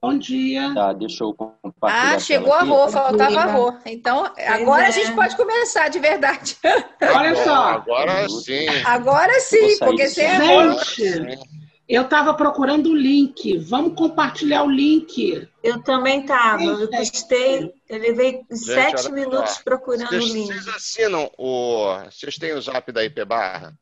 Bom dia. Tá, deixa eu compartilhar. Ah, chegou a Rô, faltava a Rô. Então, agora a gente pode começar de verdade. Olha só. Agora sim. Agora sim, porque sem a Rô. Gente, eu estava procurando o link. Vamos compartilhar o link. Eu também estava. Eu custei, eu levei Gente, sete minutos só. procurando o Vocês, link. vocês assinam o. Vocês têm o zap da IP Barra?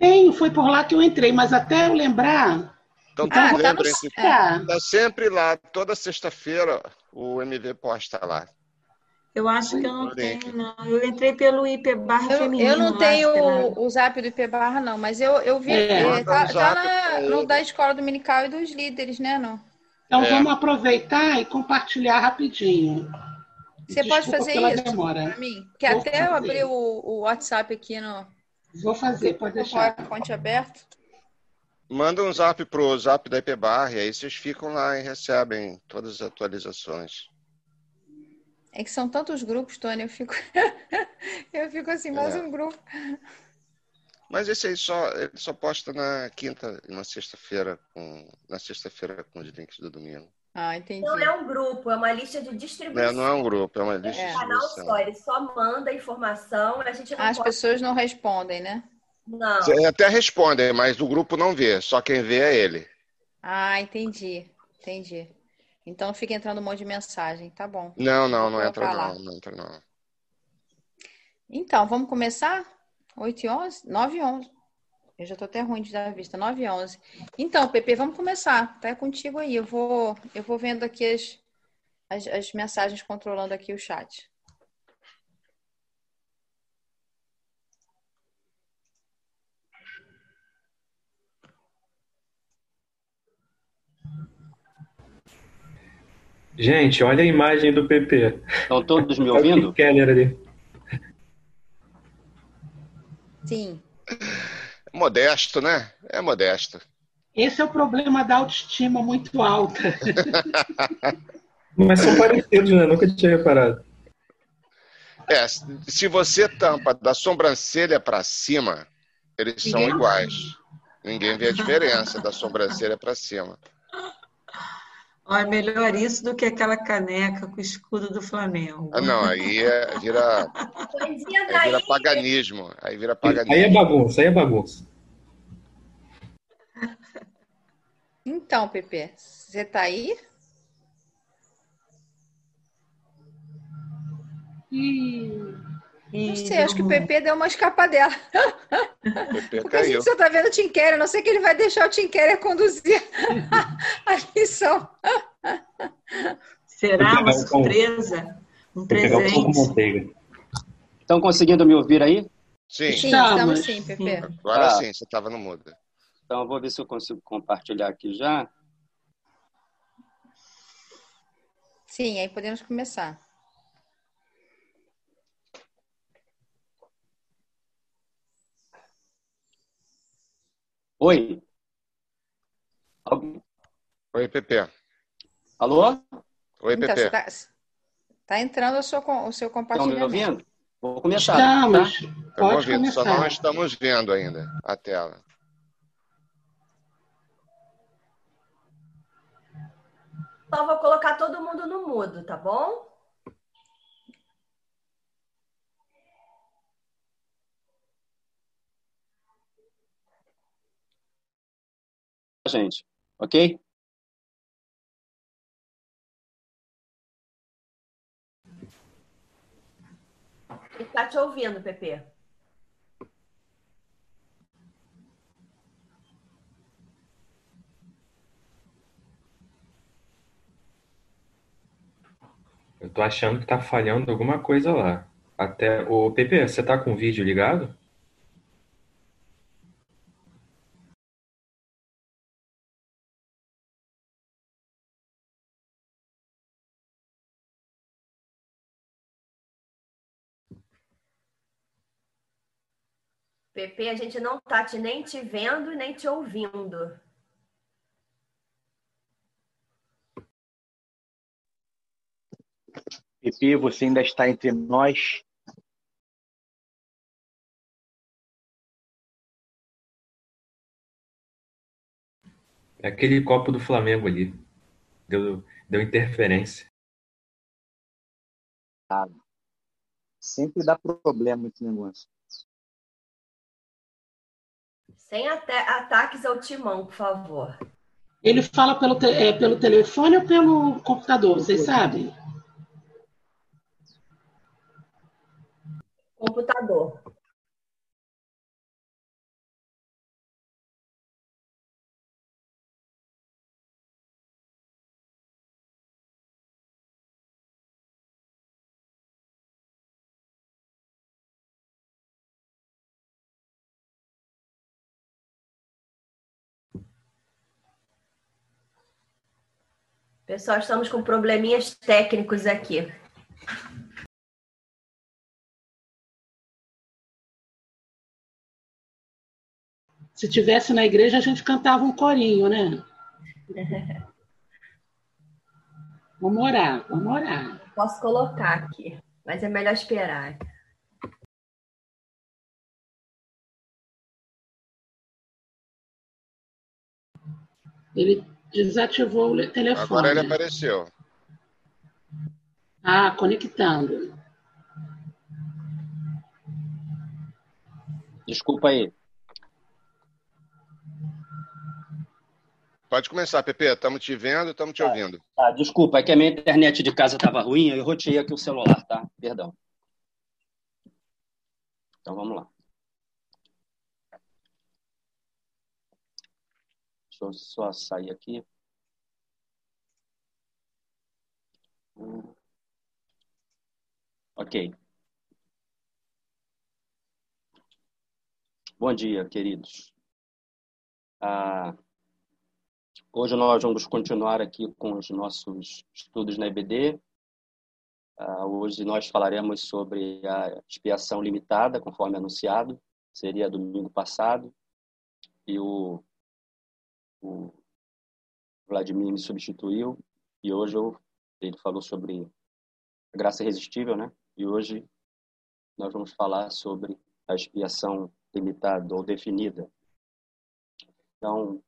Tenho, foi por lá que eu entrei, mas até eu lembrar. Então, Ah, tá lembrem no- se é. Tá sempre lá, toda sexta-feira o MV posta lá. Eu acho que eu não tenho, não. Eu entrei pelo IP barra Eu, feminino. eu não tenho o, o zap do IP Barra, não, mas eu, eu vi. É. é, tá tá na- no da escola dominical e dos líderes, né? Não? Então É. vamos aproveitar e compartilhar rapidinho. Você pode Desculpa fazer pela isso demora. pra mim? Porque Vou até eu fazer. abri o, o WhatsApp aqui no Vou fazer, pode com o deixar. PowerPoint aberto. Manda um zap pro zap da IP Barra e aí vocês ficam lá e recebem todas as atualizações. É que são tantos grupos, Tony, eu fico. eu fico assim, mais É. um grupo. Mas esse aí só, ele só posta na quinta e na sexta-feira com na sexta-feira com os links do domingo. Ah, entendi. Não é um grupo, é uma lista de distribuição. Não é um grupo, é uma lista É. de O canal distribuição. só, ele só manda informação, a gente não As pode. pessoas não respondem, né? Não. Você até responde, mas o grupo não vê, só quem vê é ele. Ah, entendi. Entendi. Então fica entrando um monte de mensagem, tá bom. Não, não, não entra colocar lá. não, não entra não. Então, vamos começar? 8 e 11? 9 e 11. Eu já tô até ruim de dar a vista. 9 e 11. Então, Pepe, vamos começar. Tá contigo aí. Eu vou, eu vou vendo aqui as, as, as mensagens, controlando aqui o chat. Gente, olha a imagem do PP. Estão todos me o ouvindo? Keller ali. Sim. Modesto, né? É modesto. Esse é o problema da autoestima muito alta. Mas são parecidos, né? Nunca tinha reparado. É, se você tampa da sobrancelha para cima, eles são Ninguém- iguais. Ninguém vê a diferença da sobrancelha para cima. Olha, melhor isso do que aquela caneca com o escudo do Flamengo. Ah, não, aí é- vira, vira paganismo. Aí vira Aí é paganismo. bagunça, aí é bagunça. Então, Pepe, você tá aí? Não sei, acho que o Pepe deu uma escapadela. O PP Porque a gente caiu. só tá vendo o Tim Keller, não sei que ele vai deixar o Tim Keller conduzir a lição. Será uma um surpresa? Um presente? Estão conseguindo me ouvir aí? Sim, Sim, Estamos. estamos sim, Pepe. agora Ah. sim, você estava no mudo. Então, eu vou ver se eu consigo compartilhar aqui já. Sim, aí podemos começar. Oi? Oi, PP. Alô? Oi, Então, PP. você tá, tá entrando o seu, o seu Estão me compartilhamento. ouvindo? Vou começar. estamos. Tá? Estamos Pode ouvindo, só não começar. estamos vendo ainda a tela. Só vou colocar todo mundo no mudo, tá bom? Gente. Ok? Ele tá te ouvindo, Pepe. Eu tô achando que tá falhando alguma coisa lá. Até. Ô, PP, você tá com o vídeo ligado? Pepe, a gente não tá te, nem te vendo nem te ouvindo. Pepe, você ainda está entre nós. É aquele copo do Flamengo ali. Deu, deu interferência. Sempre dá problema esse negócio. Sem ata- ataques ao timão, por favor. Ele fala pelo, te- é, pelo telefone ou pelo computador, vocês sabem? Computador. Pessoal, estamos com probleminhas técnicos aqui. Se tivesse na igreja, a gente cantava um corinho, né? Vamos orar, vamos orar. Posso colocar aqui, mas é melhor esperar. Ele desativou o telefone. Agora ele apareceu. Ah, conectando. Desculpa aí. Pode começar, Pepe. Estamos te vendo, estamos te ouvindo. Tá, desculpa, é que a minha internet de casa estava ruim, eu roteei aqui o celular, tá? Perdão. Então vamos lá. Deixa eu só sair aqui. Ok. Bom dia, queridos. Ah, hoje nós vamos continuar aqui com os nossos estudos na EBD. Ah, hoje nós falaremos sobre a expiação limitada, conforme anunciado, seria domingo passado, e o, o Vladimir me substituiu, e hoje eu, ele falou sobre a graça irresistível, né? E hoje nós vamos falar sobre a expiação limitada ou definida. Então,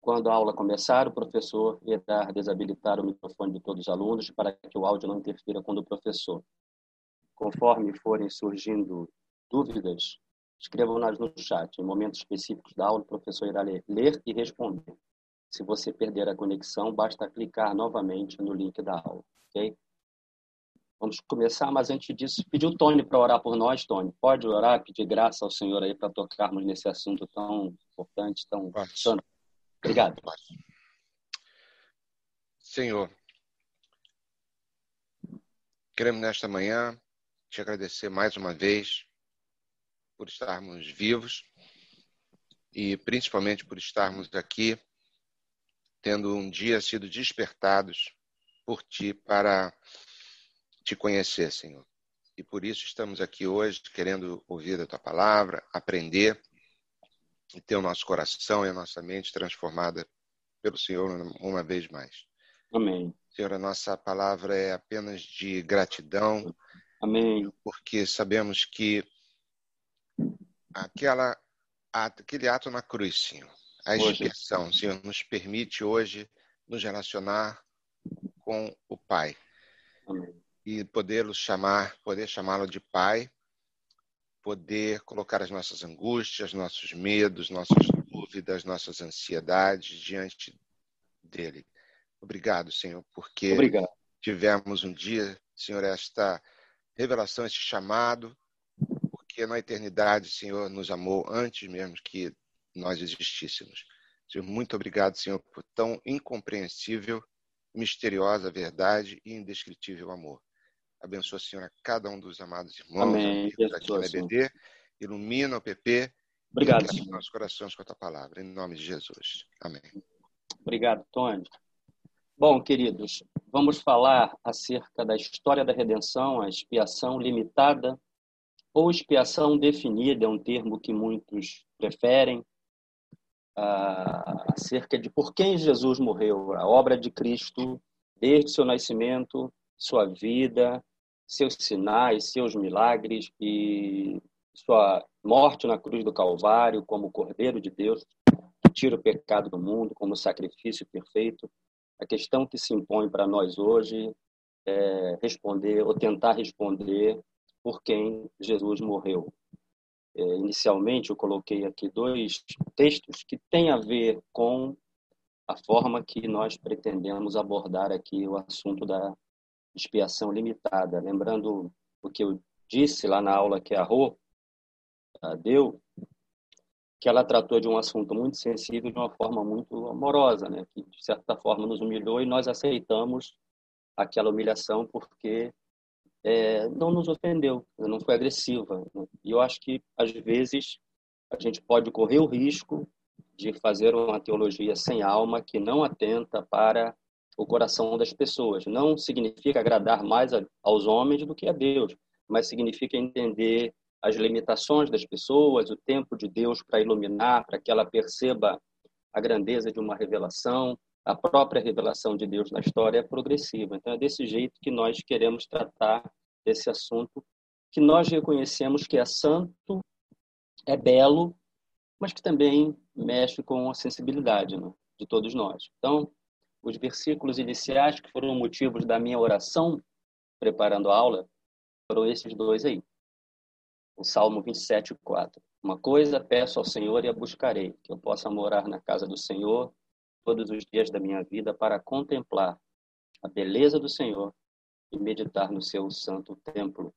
quando a aula começar, o professor irá desabilitar o microfone de todos os alunos para que o áudio não interfira com o do professor. Conforme forem surgindo dúvidas, escrevam-nas no chat. Em momentos específicos da aula, o professor irá ler, e responder. Se você perder a conexão, basta clicar novamente no link da aula, ok? Vamos começar, mas antes disso, pedir o Tony para orar por nós, Tony. Pode orar, pedir graça ao Senhor aí para tocarmos nesse assunto tão importante, tão santo. Obrigado. Senhor, queremos nesta manhã te agradecer mais uma vez por estarmos vivos e principalmente por estarmos aqui tendo um dia sido despertados por ti para te conhecer, Senhor. E por isso estamos aqui hoje querendo ouvir a tua palavra, aprender e ter o nosso coração e a nossa mente transformada pelo Senhor uma vez mais. Amém. Senhor, a nossa palavra é apenas de gratidão, Amém. porque sabemos que aquela, aquele ato na cruz, Senhor, a expiação, Senhor, nos permite hoje nos relacionar com o Pai Amém. e poder chamar, poder chamá-lo de Pai, poder colocar as nossas angústias, nossos medos, nossas dúvidas, nossas ansiedades diante dele. Obrigado, Senhor, porque Obrigado. tivemos um dia, Senhor, esta revelação, esse chamado, porque na eternidade, Senhor, nos amou antes mesmo que nós existíssemos. Senhor, muito obrigado, Senhor, por tão incompreensível, misteriosa verdade e indescritível amor. Abençoa, Senhor, a cada um dos amados irmãos, Amém. amigos aqui na. EBD. Ilumina o PP. Obrigado, e nossos corações com a tua palavra. Em nome de Jesus. Amém. Obrigado, Tony. Bom, queridos, vamos falar acerca da história da redenção, a expiação limitada ou expiação definida, é um termo que muitos preferem, ah, acerca de por quem Jesus morreu, a obra de Cristo, desde seu nascimento, sua vida, seus sinais, seus milagres e sua morte na cruz do Calvário como Cordeiro de Deus, que tira o pecado do mundo como sacrifício perfeito. A questão que se impõe para nós hoje é responder ou tentar responder por quem Jesus morreu. É, inicialmente, eu coloquei aqui dois textos que têm a ver com a forma que nós pretendemos abordar aqui o assunto da expiação limitada. Lembrando o que eu disse lá na aula que a Rô deu, que ela tratou de um assunto muito sensível de uma forma muito amorosa, né? que de certa forma nos humilhou e nós aceitamos aquela humilhação porque é, não nos ofendeu, não foi agressiva. Né? E eu acho que às vezes a gente pode correr o risco de fazer uma teologia sem alma que não atenta para o coração das pessoas. Não significa agradar mais aos homens do que a Deus, mas significa entender as limitações das pessoas, o tempo de Deus para iluminar, para que ela perceba a grandeza de uma revelação. A própria revelação de Deus na história é progressiva. Então, é desse jeito que nós queremos tratar esse assunto, que nós reconhecemos que é santo, é belo, mas que também mexe com a sensibilidade né, de todos nós. Então, os versículos iniciais que foram motivos da minha oração preparando a aula foram esses dois aí o Salmo 27, 4. Uma coisa peço ao Senhor e a buscarei, que eu possa morar na casa do Senhor todos os dias da minha vida para contemplar a beleza do Senhor e meditar no seu santo templo.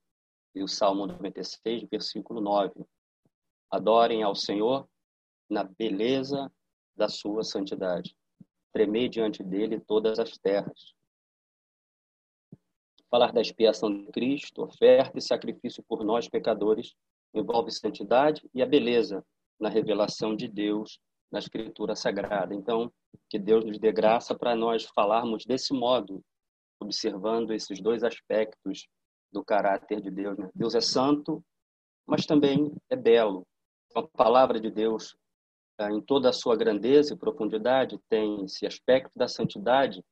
E o Salmo 96, versículo 9. Adorem ao Senhor na beleza da sua santidade. Tremei diante dele todas as terras falar da expiação de Cristo, oferta e sacrifício por nós pecadores, envolve santidade e a beleza na revelação de Deus na Escritura Sagrada. Então, que Deus nos dê graça para nós falarmos desse modo, observando esses dois aspectos do caráter de Deus. Né? Deus é santo, mas também é belo. A palavra de Deus, eh, em toda a sua grandeza e profundidade, tem esse aspecto da santidade,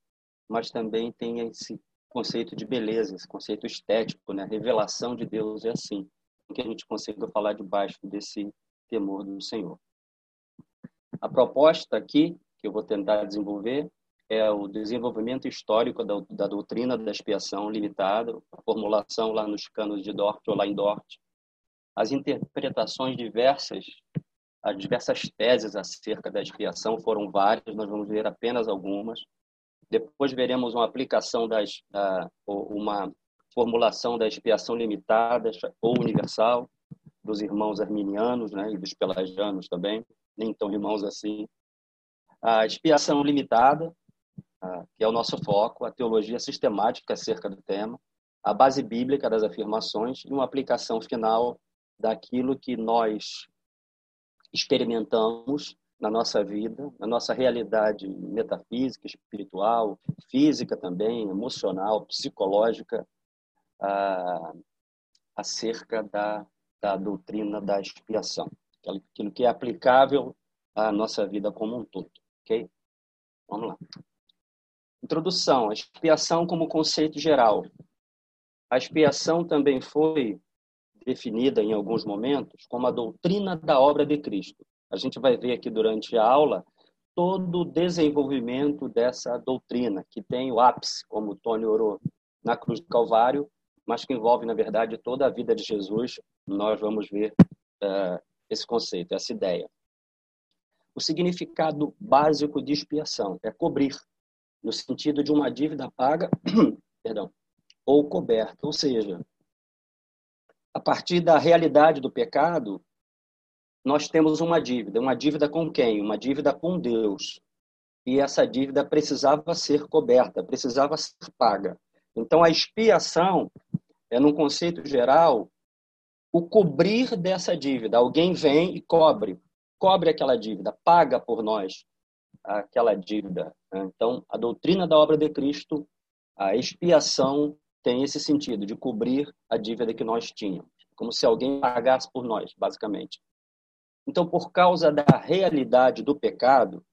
mas também tem esse conceito de beleza, esse conceito estético, né? A revelação de Deus é assim, que a gente consiga falar debaixo desse temor do Senhor. A proposta aqui que eu vou tentar desenvolver é o desenvolvimento histórico da, da doutrina da expiação limitada, a formulação lá nos canos de Dort ou lá em Dort, as interpretações diversas, as diversas teses acerca da expiação foram várias, nós vamos ver apenas algumas. Depois veremos uma aplicação das, uh, uma formulação da expiação limitada ou universal dos irmãos arminianos, né, e dos pelagianos também, nem tão irmãos assim. A expiação limitada, que é o nosso foco, a teologia sistemática acerca do tema, a base bíblica das afirmações e uma aplicação final daquilo que nós experimentamos na nossa vida, na nossa realidade metafísica, espiritual, física também, emocional, psicológica, acerca da, da doutrina da expiação, aquilo que é aplicável à nossa vida como um todo. Ok? Vamos lá. Introdução: a expiação como conceito geral. A expiação também foi definida em alguns momentos como a doutrina da obra de Cristo. A gente vai ver aqui durante a aula todo o desenvolvimento dessa doutrina, que tem o ápice, como Tony orou, na cruz do Calvário, mas que envolve, na verdade, toda a vida de Jesus. Nós vamos ver uh, esse conceito, essa ideia. O significado básico de expiação é cobrir, no sentido de uma dívida paga, perdão, ou coberta, ou seja, a partir da realidade do pecado, nós temos uma dívida. Uma dívida com quem? Uma dívida com Deus. E essa dívida precisava ser coberta, precisava ser paga. Então, a expiação é, num conceito geral, o cobrir dessa dívida. Alguém vem e cobre, cobre aquela dívida, paga por nós aquela dívida. Então, a doutrina da obra de Cristo, a expiação tem esse sentido de cobrir a dívida que nós tínhamos, como se alguém pagasse por nós, basicamente. Então, por causa da realidade do pecado,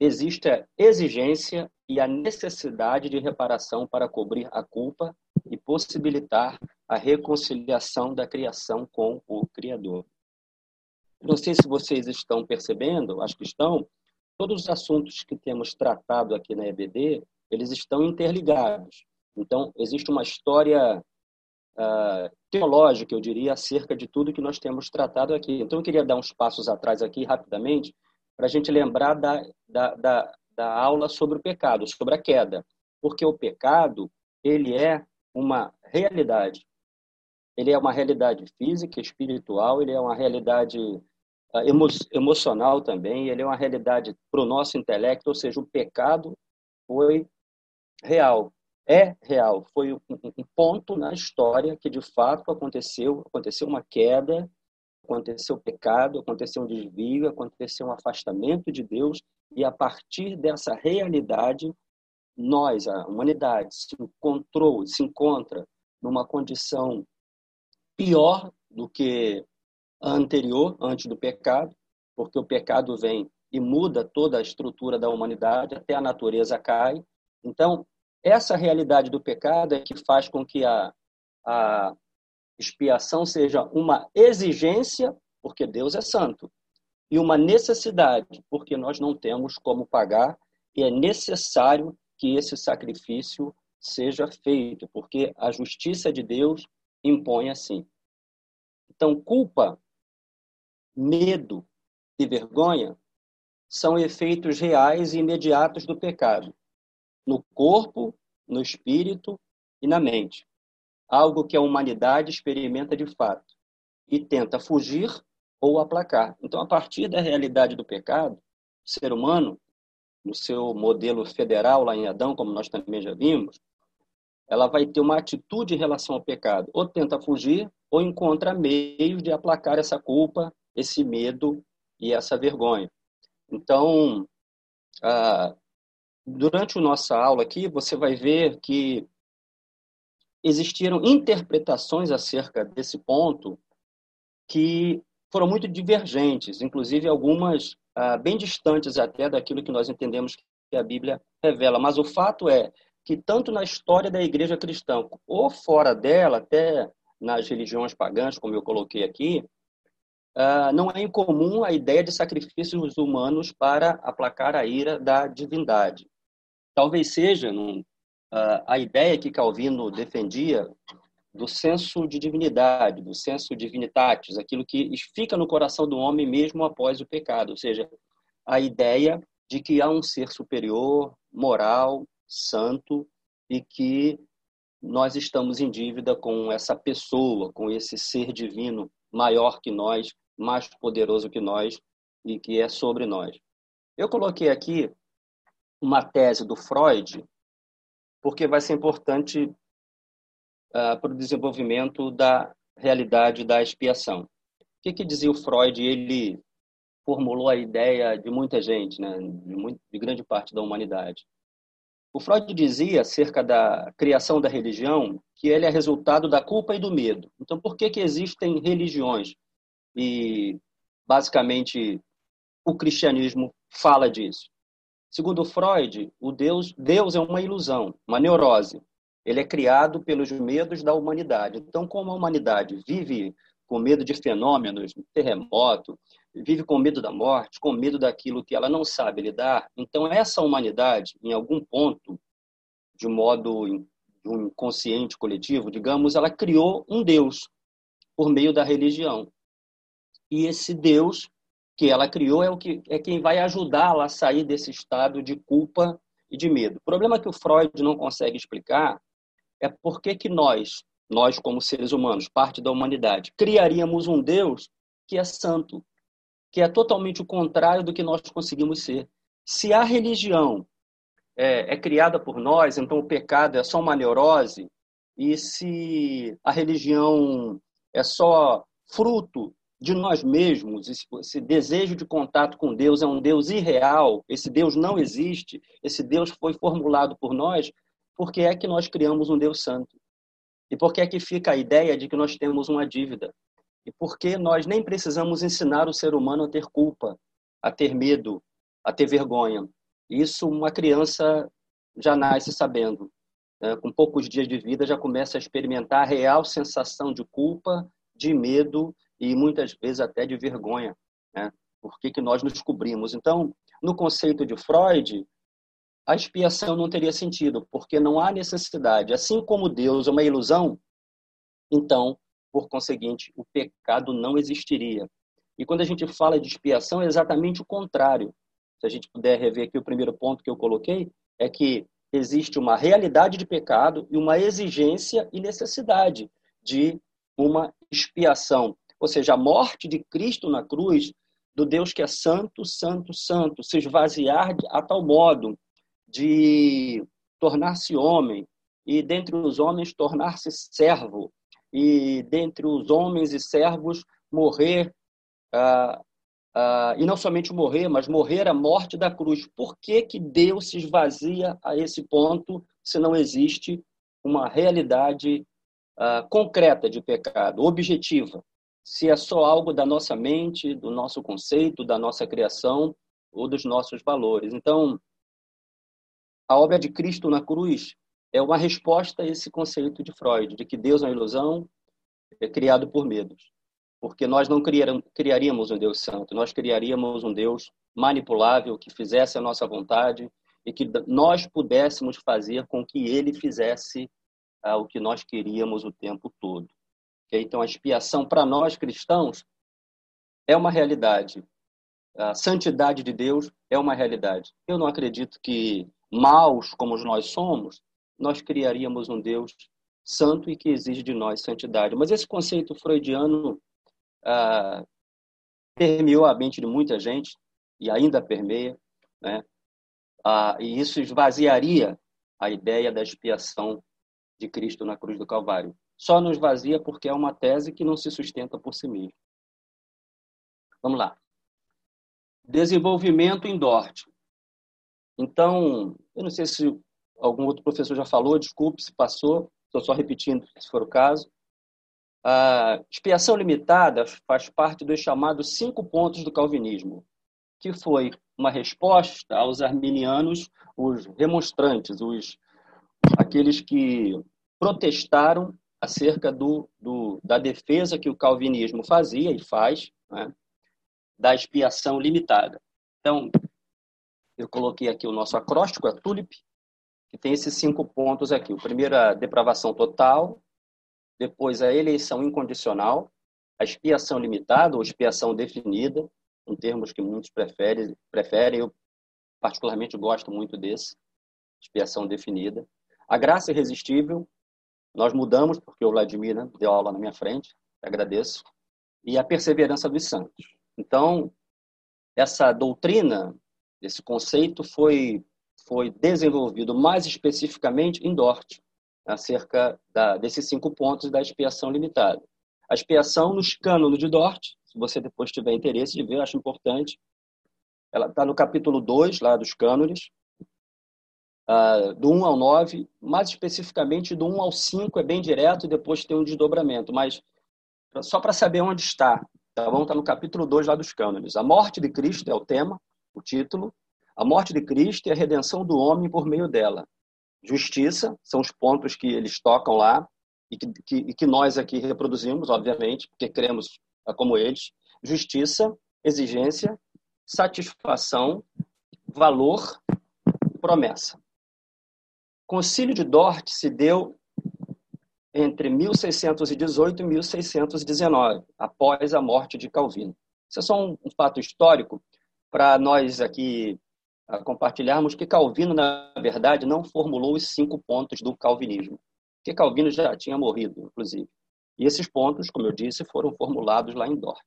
existe a exigência e a necessidade de reparação para cobrir a culpa e possibilitar a reconciliação da criação com o Criador. Não sei se vocês estão percebendo, acho que estão, todos os assuntos que temos tratado aqui na EBD, eles estão interligados. Então, existe uma história uh, teológica, eu diria, acerca de tudo que nós temos tratado aqui. Então, eu queria dar uns passos atrás aqui, rapidamente, para a gente lembrar da, da, da, da aula sobre o pecado, sobre a queda. Porque o pecado, ele é uma realidade. Ele é uma realidade física, espiritual, ele é uma realidade ah, emo emocional também, ele é uma realidade para o nosso intelecto, ou seja, o pecado foi real, é real, foi um ponto na história que de fato aconteceu, aconteceu uma queda, aconteceu pecado, aconteceu um desvio, aconteceu um afastamento de Deus, e a partir dessa realidade, nós, a humanidade, se encontrou, se encontra numa condição pior do que a anterior, antes do pecado, porque o pecado vem e muda toda a estrutura da humanidade, até a natureza cai. Então, essa realidade do pecado é que faz com que a, a expiação seja uma exigência, porque Deus é santo, e uma necessidade, porque nós não temos como pagar, e é necessário que esse sacrifício seja feito, porque a justiça de Deus impõe assim. Então, culpa, medo e vergonha são efeitos reais e imediatos do pecado, no corpo, no espírito e na mente. Algo que a humanidade experimenta de fato e tenta fugir ou aplacar. Então, a partir da realidade do pecado, o ser humano, no seu modelo federal lá em Adão, como nós também já vimos, ela vai ter uma atitude em relação ao pecado, ou tenta fugir, ou encontra meios de aplacar essa culpa, esse medo e essa vergonha. Então, ah, durante a nossa aula aqui, você vai ver que existiram interpretações acerca desse ponto que foram muito divergentes, inclusive algumas ah, bem distantes até daquilo que nós entendemos que a Bíblia revela. Mas o fato é que tanto na história da igreja cristã ou fora dela, até nas religiões pagãs, como eu coloquei aqui, uh, não é incomum a ideia de sacrifícios humanos para aplacar a ira da divindade. Talvez seja uh, a ideia que Calvino defendia do senso de divinidade, do senso divinitatis, aquilo que fica no coração do homem mesmo após o pecado, ou seja, a ideia de que há um ser superior, moral, santo e que nós estamos em dívida com essa pessoa, com esse ser divino maior que nós, mais poderoso que nós e que é sobre nós. Eu coloquei aqui uma tese do Freud, porque vai ser importante uh, para o desenvolvimento da realidade da expiação. O que, que dizia o Freud? Ele formulou a ideia de muita gente, né, de, muito, de grande parte da humanidade. O Freud dizia acerca da criação da religião que ele é resultado da culpa e do medo. Então, por que, que existem religiões? E, basicamente, o cristianismo fala disso. Segundo Freud, o Deus, Deus é uma ilusão, uma neurose. Ele é criado pelos medos da humanidade. Então, como a humanidade vive com medo de fenômenos, terremoto, vive com medo da morte, com medo daquilo que ela não sabe lidar. Então, essa humanidade, em algum ponto, de modo de um inconsciente coletivo, digamos, ela criou um Deus por meio da religião. E esse Deus que ela criou é o que é quem vai ajudá-la a sair desse estado de culpa e de medo. O problema que o Freud não consegue explicar é por que que nós, nós como seres humanos, parte da humanidade, criaríamos um Deus que é santo, que é totalmente o contrário do que nós conseguimos ser. Se a religião é, é criada por nós, então o pecado é só uma neurose, e se a religião é só fruto de nós mesmos, esse desejo de contato com Deus é um Deus irreal, esse Deus não existe, esse Deus foi formulado por nós, por que é que nós criamos um Deus santo? E por que é que fica a ideia de que nós temos uma dívida? e porque nós nem precisamos ensinar o ser humano a ter culpa, a ter medo, a ter vergonha. Isso uma criança já nasce sabendo. Né? Com poucos dias de vida já começa a experimentar a real sensação de culpa, de medo e muitas vezes até de vergonha. Né? Por que, que nós nos cobrimos? Então, no conceito de Freud, a expiação não teria sentido, porque não há necessidade. Assim como Deus é uma ilusão, então, por conseguinte, o pecado não existiria. E quando a gente fala de expiação, é exatamente o contrário. Se a gente puder rever aqui o primeiro ponto que eu coloquei, é que existe uma realidade de pecado e uma exigência e necessidade de uma expiação. Ou seja, a morte de Cristo na cruz, do Deus que é santo, santo, santo, se esvaziar a tal modo de tornar-se homem e dentre os homens tornar-se servo e dentre os homens e servos morrer ah, ah, e não somente morrer, mas morrer a morte da cruz. Por que, que Deus se esvazia a esse ponto se não existe uma realidade ah, concreta de pecado, objetiva? Se é só algo da nossa mente, do nosso conceito, da nossa criação ou dos nossos valores. Então, a obra de Cristo na cruz é uma resposta a esse conceito de Freud, de que Deus é uma ilusão, é criado por medos porque nós não criaríamos um Deus santo, nós criaríamos um Deus manipulável que fizesse a nossa vontade e que nós pudéssemos fazer com que ele fizesse ah, o que nós queríamos o tempo todo. Então, a expiação para nós cristãos é uma realidade. A santidade de Deus é uma realidade. Eu não acredito que, maus como nós somos, nós criaríamos um Deus santo e que exige de nós santidade. Mas esse conceito freudiano ah, permeou a mente de muita gente e ainda permeia, né? Ah, e isso esvaziaria a ideia da expiação de Cristo na cruz do Calvário. Só nos vazia porque é uma tese que não se sustenta por si mesma. Vamos lá. Desenvolvimento em Dort. Então, eu não sei se algum outro professor já falou, desculpe se passou, estou só repetindo se for o caso. A expiação limitada faz parte dos chamados cinco pontos do calvinismo, que foi uma resposta aos arminianos, os remonstrantes, os aqueles que protestaram acerca do, do, da defesa que o calvinismo fazia e faz né, da expiação limitada. Então, eu coloquei aqui o nosso acróstico, a TULIP, que tem esses cinco pontos aqui. O primeiro, a depravação total, depois a eleição incondicional, a expiação limitada ou expiação definida, em termos que muitos preferem, preferem eu particularmente gosto muito desse, expiação definida. A graça irresistível, nós mudamos, porque o Vladimir né, deu aula na minha frente, agradeço, e a perseverança dos santos. Então, essa doutrina, esse conceito foi, foi desenvolvido mais especificamente em Dort, acerca da, desses cinco pontos da expiação limitada. A expiação nos cânones de Dort, se você depois tiver interesse de ver, acho importante. Ela está no capítulo 2, lá dos cânones, uh, do 1 ao 9, mais especificamente do 1 ao 5 é bem direto e depois tem um desdobramento, mas só para saber onde está, tá bom? Está no capítulo 2 lá dos cânones. A morte de Cristo é o tema, o título. A morte de Cristo e a redenção do homem por meio dela justiça, são os pontos que eles tocam lá e que, que, e que nós aqui reproduzimos, obviamente, porque queremos como eles. Justiça, exigência, satisfação, valor, promessa. O Concílio de Dort se deu entre 1618 e 1619, após a morte de Calvino. Isso é só um fato histórico para nós aqui compartilharmos que Calvino, na verdade, não formulou os cinco pontos do calvinismo, que Calvino já tinha morrido, inclusive. E esses pontos, como eu disse, foram formulados lá em Dort.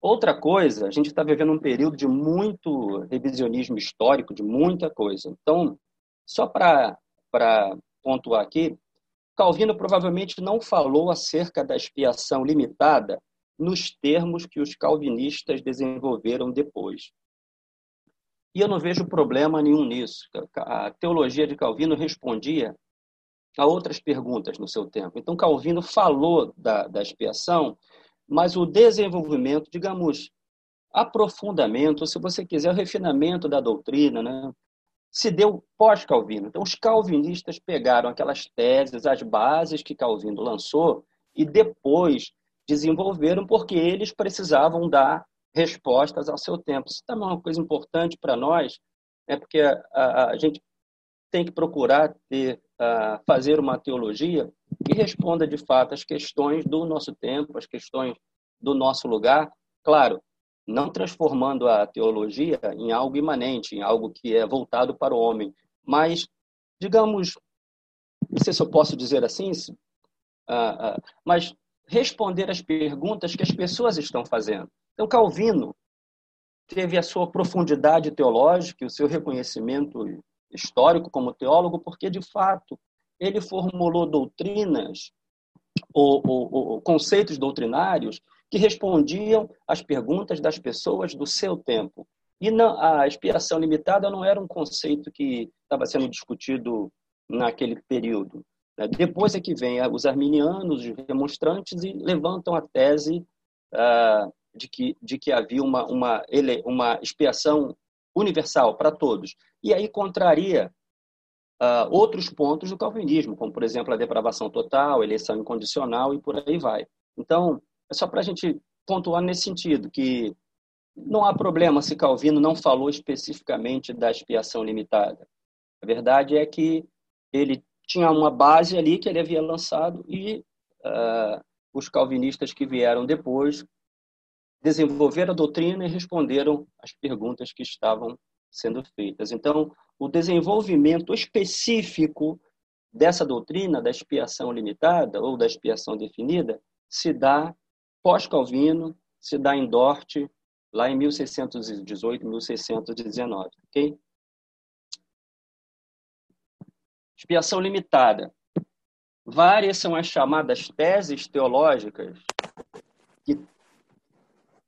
Outra coisa, a gente está vivendo um período de muito revisionismo histórico, de muita coisa. Então, só para pontuar aqui, Calvino provavelmente não falou acerca da expiação limitada nos termos que os calvinistas desenvolveram depois. E eu não vejo problema nenhum nisso. A teologia de Calvino respondia a outras perguntas no seu tempo. Então, Calvino falou da, da expiação, mas o desenvolvimento, digamos, aprofundamento, se você quiser, o refinamento da doutrina, né, se deu pós-Calvino. Então, os calvinistas pegaram aquelas teses, as bases que Calvino lançou, e depois desenvolveram porque eles precisavam dar respostas ao seu tempo. Isso também é uma coisa importante para nós, é porque a, a, gente tem que procurar ter, uh, fazer uma teologia que responda de fato às questões do nosso tempo, às questões do nosso lugar. Claro, não transformando a teologia em algo imanente, em algo que é voltado para o homem, mas, digamos, não sei se eu posso dizer assim, mas responder às perguntas que as pessoas estão fazendo. Então, Calvino teve a sua profundidade teológica, o seu reconhecimento histórico como teólogo, porque, de fato, ele formulou doutrinas ou, ou, ou conceitos doutrinários que respondiam às perguntas das pessoas do seu tempo. E não, a expiação limitada não era um conceito que estava sendo discutido naquele período. Né? Depois é que vem os arminianos, os remonstrantes, e levantam a tese uh, de, que, de que havia uma, uma, uma expiação universal para todos. E aí contraria uh, outros pontos do calvinismo, como, por exemplo, a depravação total, eleição incondicional e por aí vai. Então, é só para a gente pontuar nesse sentido, que não há problema se Calvino não falou especificamente da expiação limitada. A verdade é que ele tinha uma base ali que ele havia lançado e uh, os calvinistas que vieram depois desenvolveram a doutrina e responderam às perguntas que estavam sendo feitas. Então, o desenvolvimento específico dessa doutrina da expiação limitada ou da expiação definida se dá pós-Calvino, se dá em Dort, lá em 1618, 1619, ok? Expiação limitada. Várias são as chamadas teses teológicas que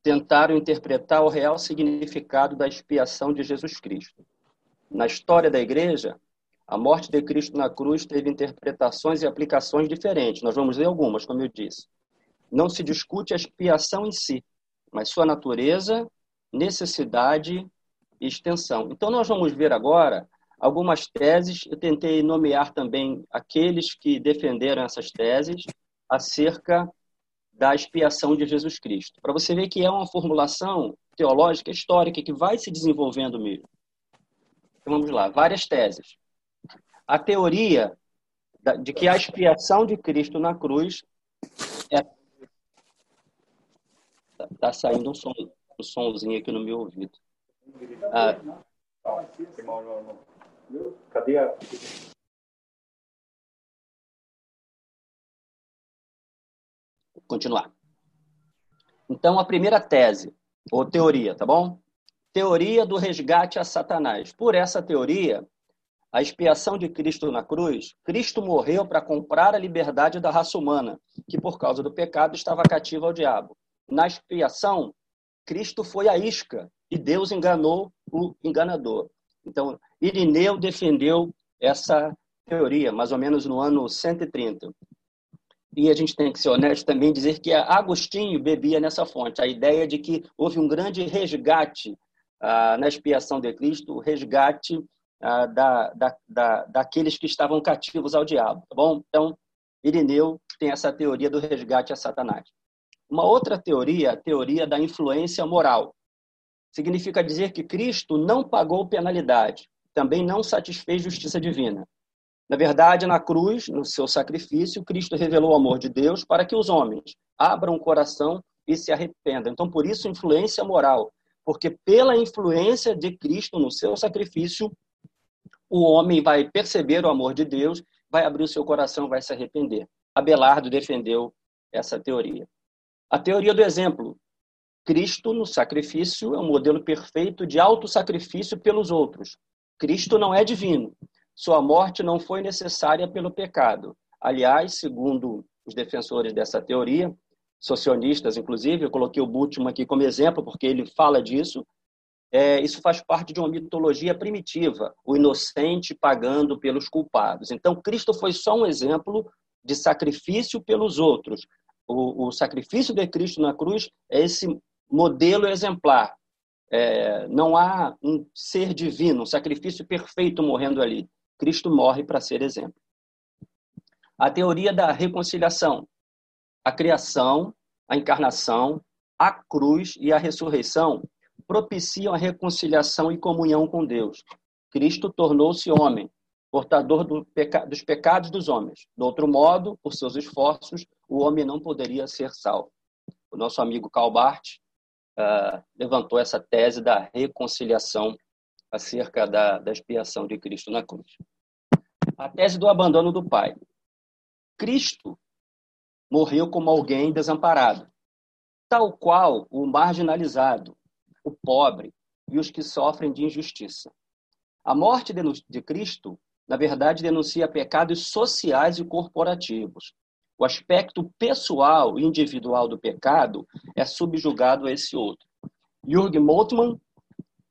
tentaram interpretar o real significado da expiação de Jesus Cristo. Na história da igreja, a morte de Cristo na cruz teve interpretações e aplicações diferentes. Nós vamos ler algumas, como eu disse. Não se discute a expiação em si, mas sua natureza, necessidade e extensão. Então, nós vamos ver agora algumas teses. Eu tentei nomear também aqueles que defenderam essas teses acerca da expiação de Jesus Cristo. Para você ver que é uma formulação teológica histórica que vai se desenvolvendo mesmo. Então, vamos lá, várias teses. A teoria de que a expiação de Cristo na cruz é tá saindo um som, um somzinho aqui no meu ouvido. Ah, Cadê a continuar. Então, a primeira tese, ou teoria, tá bom? Teoria do resgate a Satanás. Por essa teoria, a expiação de Cristo na cruz, Cristo morreu para comprar a liberdade da raça humana, que por causa do pecado estava cativa ao diabo. Na expiação, Cristo foi a isca e Deus enganou o enganador. Então, Irineu defendeu essa teoria, mais ou menos no ano 130 e a gente tem que ser honesto também dizer que Agostinho bebia nessa fonte, a ideia de que houve um grande resgate ah, na expiação de Cristo, o resgate ah, da, da, da, daqueles que estavam cativos ao diabo, tá bom? Então, Irineu tem essa teoria do resgate a Satanás. Uma outra teoria, a teoria da influência moral. Significa dizer que Cristo não pagou penalidade, também não satisfez justiça divina. Na verdade, na cruz, no seu sacrifício, Cristo revelou o amor de Deus para que os homens abram o coração e se arrependam. Então, por isso, influência moral. Porque pela influência de Cristo no seu sacrifício, o homem vai perceber o amor de Deus, vai abrir o seu coração, vai se arrepender. Abelardo defendeu essa teoria. A teoria do exemplo. Cristo, no sacrifício, é um modelo perfeito de autossacrifício pelos outros. Cristo não é divino, sua morte não foi necessária pelo pecado. Aliás, segundo os defensores dessa teoria, socionistas inclusive, eu coloquei o Bultmann aqui como exemplo porque ele fala disso, é, isso faz parte de uma mitologia primitiva, o inocente pagando pelos culpados. Então, Cristo foi só um exemplo de sacrifício pelos outros. O, o sacrifício de Cristo na cruz é esse modelo exemplar. É, não há um ser divino, um sacrifício perfeito morrendo ali. Cristo morre para ser exemplo. A teoria da reconciliação. A criação, a encarnação, a cruz e a ressurreição propiciam a reconciliação e comunhão com Deus. Cristo tornou-se homem, portador do peca... dos pecados dos homens. Do outro modo, por seus esforços, o homem não poderia ser salvo. O nosso amigo Karl Barth uh, levantou essa tese da reconciliação acerca da, da expiação de Cristo na cruz. A tese do abandono do Pai. Cristo morreu como alguém desamparado, tal qual o marginalizado, o pobre e os que sofrem de injustiça. A morte de Cristo, na verdade, denuncia pecados sociais e corporativos. O aspecto pessoal e individual do pecado é subjugado a esse outro. Jürgen Moltmann,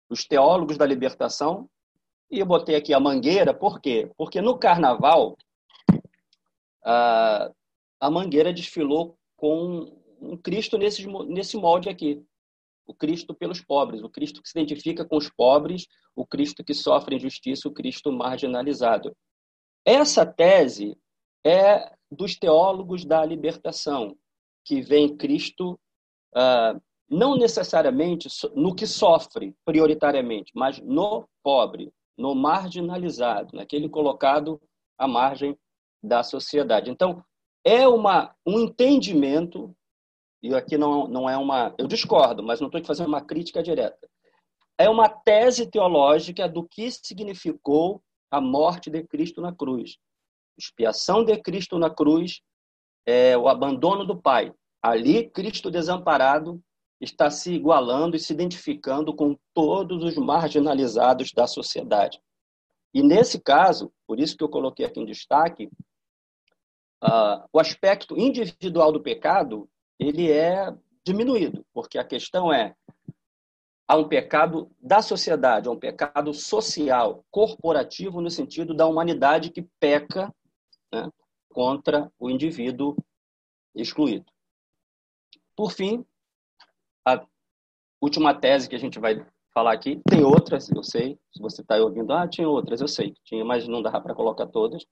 os teólogos da libertação, e eu botei aqui a mangueira, por quê? Porque no carnaval, a, a mangueira desfilou com um Cristo nesse, nesse molde aqui. O Cristo pelos pobres, o Cristo que se identifica com os pobres, o Cristo que sofre injustiça, o Cristo marginalizado. Essa tese é dos teólogos da libertação, que vem Cristo uh, não necessariamente no que sofre prioritariamente, mas no pobre, no marginalizado, naquele colocado à margem da sociedade. Então, é uma, um entendimento, e aqui não, não é uma. Eu discordo, mas não estou fazendo uma crítica direta. É uma tese teológica do que significou a morte de Cristo na cruz. Expiação de Cristo na cruz é o abandono do Pai. Ali, Cristo desamparado está se igualando e se identificando com todos os marginalizados da sociedade. E nesse caso, por isso que eu coloquei aqui em destaque, uh, o aspecto individual do pecado ele é diminuído, porque a questão é há um pecado da sociedade, há um pecado social, corporativo no sentido da humanidade que peca né, contra o indivíduo excluído. Por fim, a última tese que a gente vai falar aqui, tem outras, eu sei, se você está ouvindo, ah, tinha outras, eu sei, tinha, mas não dá para colocar todas,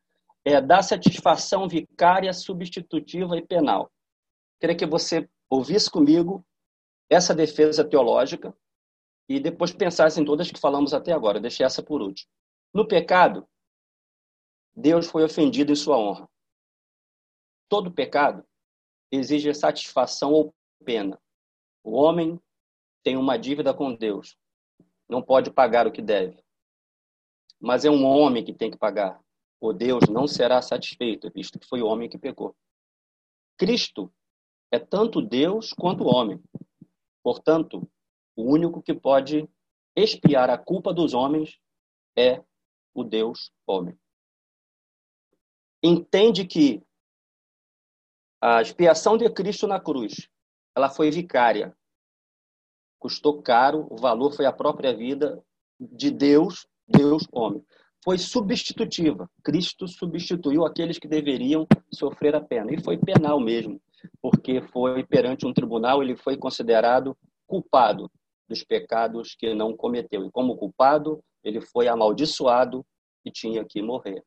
é da satisfação vicária, substitutiva e penal. Queria que você ouvisse comigo essa defesa teológica e depois pensasse em todas que falamos até agora. Deixei essa por último. No pecado, Deus foi ofendido em sua honra. Todo pecado exige satisfação ou pena. O homem tem uma dívida com Deus. Não pode pagar o que deve. Mas é um homem que tem que pagar. O Deus não será satisfeito, visto que foi o homem que pecou. Cristo é tanto Deus quanto homem. Portanto, o único que pode expiar a culpa dos homens é o Deus homem. Entende que a expiação de Cristo na cruz ela foi vicária. Custou caro, o valor foi a própria vida de Deus, Deus homem. Foi substitutiva. Cristo substituiu aqueles que deveriam sofrer a pena. E foi penal mesmo, porque foi perante um tribunal, ele foi considerado culpado dos pecados que não cometeu. E como culpado, ele foi amaldiçoado e tinha que morrer.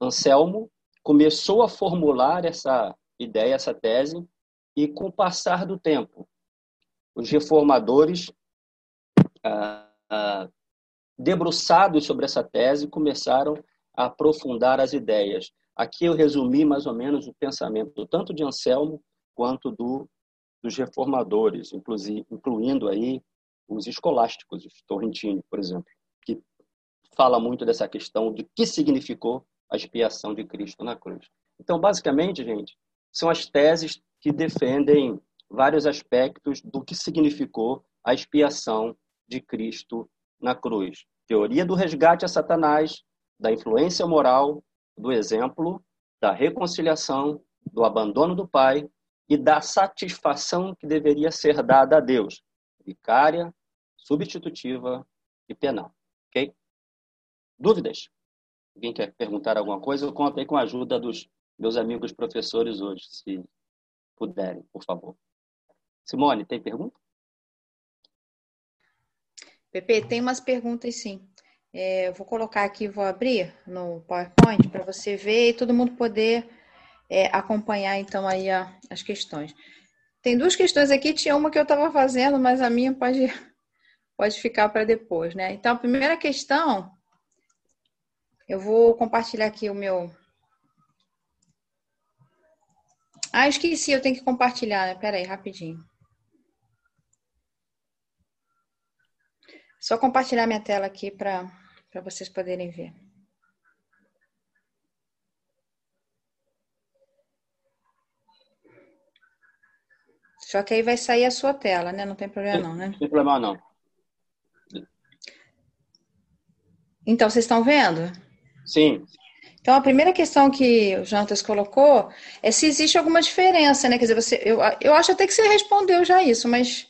Anselmo começou a formular essa ideia, essa tese, e com o passar do tempo, os reformadores, ah, ah, debruçados sobre essa tese, começaram a aprofundar as ideias. Aqui eu resumi mais ou menos o pensamento tanto de Anselmo quanto do, dos reformadores, incluindo aí os escolásticos, os Torrentini, por exemplo, que fala muito dessa questão de que significou a expiação de Cristo na cruz. Então, basicamente, gente, são as teses que defendem vários aspectos do que significou a expiação de Cristo na cruz. Teoria do resgate a Satanás, da influência moral, do exemplo, da reconciliação, do abandono do Pai e da satisfação que deveria ser dada a Deus, vicária, substitutiva e penal. Ok? Dúvidas? Alguém quer perguntar alguma coisa? Eu conto aí com a ajuda dos meus amigos professores hoje, se puderem, por favor. Simone, tem pergunta? Pepe, tem umas perguntas sim. É, vou colocar aqui, vou abrir no PowerPoint para você ver e todo mundo poder é, acompanhar então aí a, as questões. Tem duas questões aqui, tinha uma que eu estava fazendo, mas a minha pode, pode ficar para depois, né? Então, a primeira questão, eu vou compartilhar aqui o meu. Ah, esqueci, eu tenho que compartilhar, né? Pera aí, rapidinho. Só compartilhar minha tela aqui para vocês poderem ver. Só que aí vai sair a sua tela, né? Não tem problema não, né? Não tem problema não. Então, vocês estão vendo? Sim. Então, a primeira questão que o Jonatas colocou é se existe alguma diferença, né? Quer dizer, você, eu, eu acho até que você respondeu já isso, mas,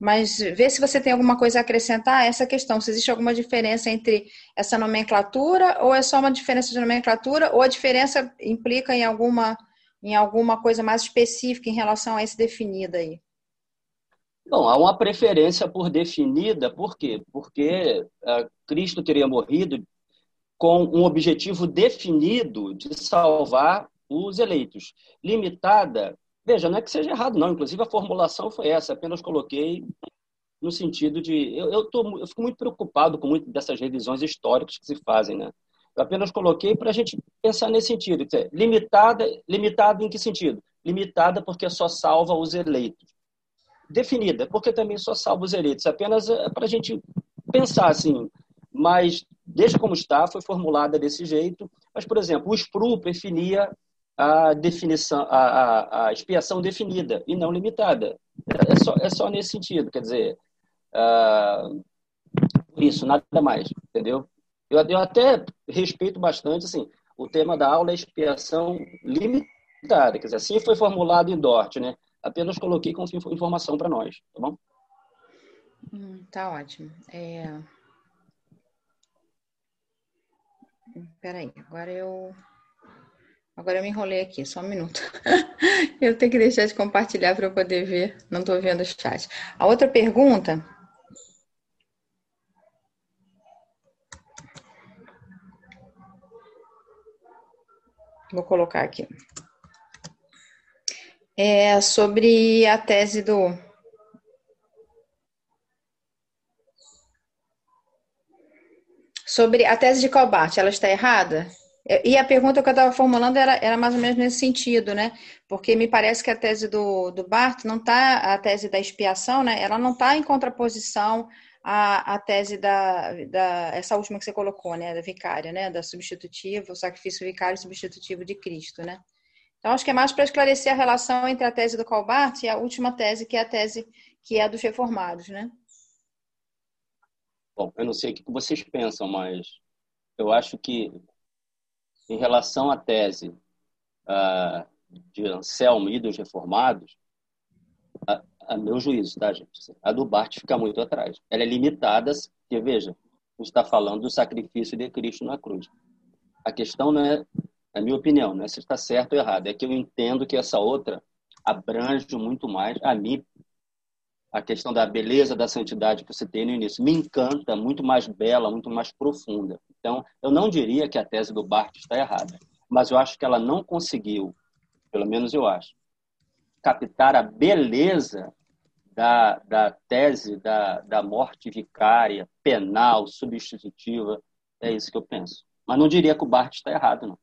mas vê se você tem alguma coisa a acrescentar a essa questão. Se existe alguma diferença entre essa nomenclatura, ou é só uma diferença de nomenclatura, ou a diferença implica em alguma em alguma coisa mais específica em relação a esse definido aí? Bom, há uma preferência por definida, por quê? Porque uh, Cristo teria morrido com um objetivo definido de salvar os eleitos. Limitada, veja, não é que seja errado, não, inclusive a formulação foi essa, apenas coloquei no sentido de. Eu, eu, tô, eu fico muito preocupado com muitas dessas revisões históricas que se fazem, né? Eu apenas coloquei para a gente pensar nesse sentido. Dizer, limitada, limitada em que sentido? Limitada porque só salva os eleitos. Definida, porque também só salva os eleitos. Apenas é para a gente pensar assim. Mas, desde como está, foi formulada desse jeito. Mas, por exemplo, o SPRU definia a definição, a, a, a expiação definida e não limitada. É só, é só nesse sentido. Quer dizer, uh, isso, nada mais, entendeu? Eu, eu até respeito bastante, assim, o tema da aula é expiação limitada, quer dizer, assim foi formulado em DORT, né? Apenas coloquei como informação para nós, tá bom? Hum, tá ótimo. É... Peraí, agora eu. Agora eu me enrolei aqui, só um minuto. eu tenho que deixar de compartilhar para eu poder ver. Não estou vendo o chat. A outra pergunta Vou colocar aqui. É sobre a tese do. Sobre a tese de Colbart, ela está errada? E a pergunta que eu estava formulando era, era mais ou menos nesse sentido, né? Porque me parece que a tese do, do não está, a tese da expiação, né? Ela não está em contraposição a, a tese da, da essa última que você colocou, né, da vicária, né, da substitutiva, o sacrifício vicário substitutivo de Cristo, né? Então acho que é mais para esclarecer a relação entre a tese do Calbart e a última tese, que é a tese que é a dos reformados, né? Bom, eu não sei o que vocês pensam, mas eu acho que em relação à tese uh, de Anselmo e dos reformados, a meu juízo, tá, gente? A do Bart fica muito atrás. Ela é limitada, porque, veja, a está falando do sacrifício de Cristo na cruz. A questão não é, a minha opinião, não é se está certo ou errado, é que eu entendo que essa outra abrange muito mais a mim. A questão da beleza, da santidade que você tem no início me encanta, muito mais bela, muito mais profunda. Então, eu não diria que a tese do Bart está errada, mas eu acho que ela não conseguiu, pelo menos eu acho, captar a beleza da, da tese da, da morte vicária, penal, substitutiva. É isso que eu penso. Mas não diria que o Barth está errado, não.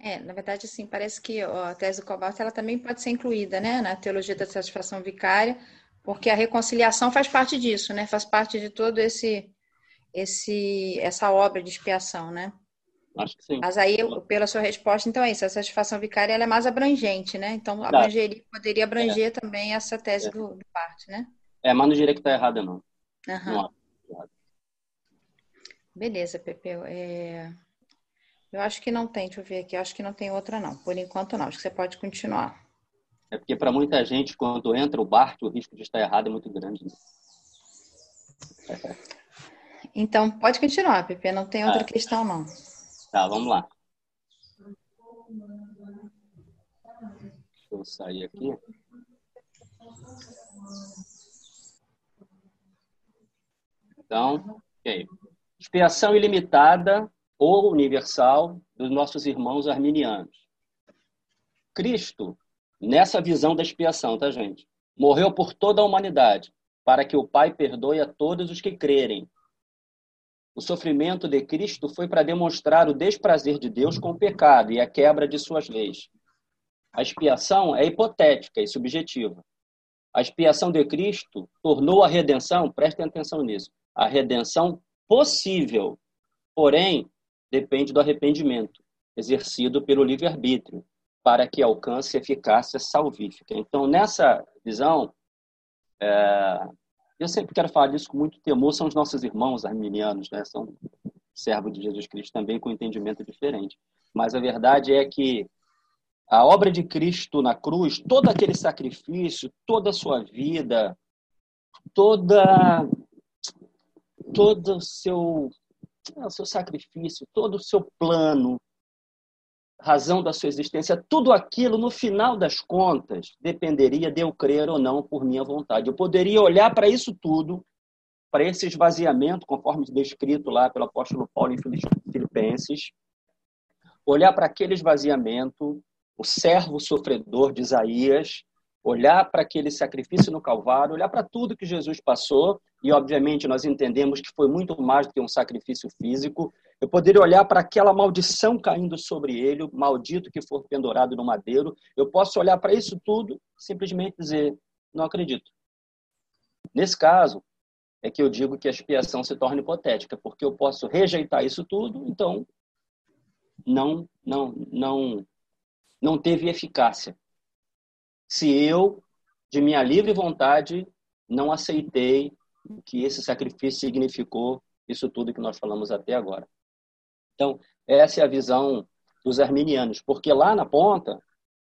É, na verdade, assim, parece que a tese do Cobalt ela também pode ser incluída, né, na teologia da satisfação vicária, porque a reconciliação faz parte disso, né, faz parte de todo esse, esse, essa obra de expiação, né. Acho que sim. Mas aí, pela sua resposta, então é isso. A satisfação vicária ela é mais abrangente, né? Então, abrangeria, poderia abranger é. também essa tese é. do, do parte, né? É, mas não diria que está errada, não. Uhum. não Beleza, Pepe. É... Eu acho que não tem, deixa eu ver aqui. Eu acho que não tem outra, não. Por enquanto, não. Acho que você pode continuar. É porque, para muita gente, quando entra o BART, o risco de estar errado é muito grande. Né? Então, pode continuar, Pepe. Não tem outra ah. questão, não. Tá, vamos lá. Deixa eu sair aqui. Então, ok. Expiação ilimitada ou universal dos nossos irmãos arminianos. Cristo nessa visão da expiação, tá, gente? Morreu por toda a humanidade, para que o Pai perdoe a todos os que crerem. O sofrimento de Cristo foi para demonstrar o desprazer de Deus com o pecado e a quebra de suas leis. A expiação é hipotética e subjetiva. A expiação de Cristo tornou a redenção, prestem atenção nisso, a redenção possível, porém, depende do arrependimento exercido pelo livre-arbítrio, para que alcance eficácia salvífica. Então, nessa visão, é, eu sempre quero falar disso com muito temor, são os nossos irmãos arminianos, né? são servos de Jesus Cristo também com entendimento diferente. Mas a verdade é que a obra de Cristo na cruz, todo aquele sacrifício, toda a sua vida, toda todo o seu, o seu sacrifício, todo o seu plano, razão da sua existência, tudo aquilo, no final das contas, dependeria de eu crer ou não por minha vontade. Eu poderia olhar para isso tudo, para esse esvaziamento, conforme descrito lá pelo apóstolo Paulo em Filipenses, olhar para aquele esvaziamento, o servo sofredor de Isaías, olhar para aquele sacrifício no Calvário, olhar para tudo que Jesus passou, e obviamente nós entendemos que foi muito mais do que um sacrifício físico, eu poderia olhar para aquela maldição caindo sobre ele, o maldito que for pendurado no madeiro. Eu posso olhar para isso tudo simplesmente dizer: não acredito. Nesse caso, é que eu digo que a expiação se torna hipotética, porque eu posso rejeitar isso tudo, então não, não, não, não teve eficácia. Se eu, de minha livre vontade, não aceitei que esse sacrifício significou isso tudo que nós falamos até agora. Então, essa é a visão dos arminianos, porque lá na ponta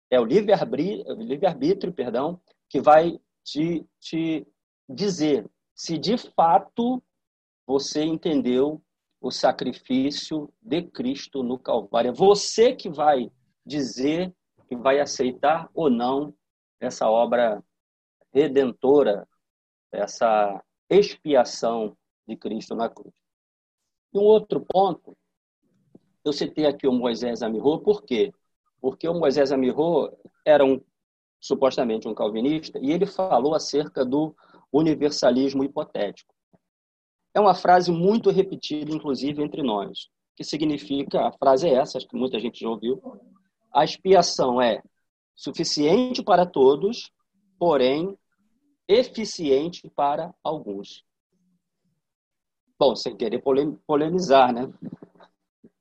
é o livre-arbítrio, livre perdão, que vai te, te dizer se de fato você entendeu o sacrifício de Cristo no Calvário. É você que vai dizer que vai aceitar ou não essa obra redentora, essa expiação de Cristo na cruz. E um outro ponto eu citei aqui o Moisés Amirro, por quê? Porque o Moisés Amirro era um, supostamente um calvinista e ele falou acerca do universalismo hipotético. É uma frase muito repetida, inclusive, entre nós, que significa, a frase é essa, acho que muita gente já ouviu, a expiação é suficiente para todos, porém eficiente para alguns. Bom, sem querer polemizar, né?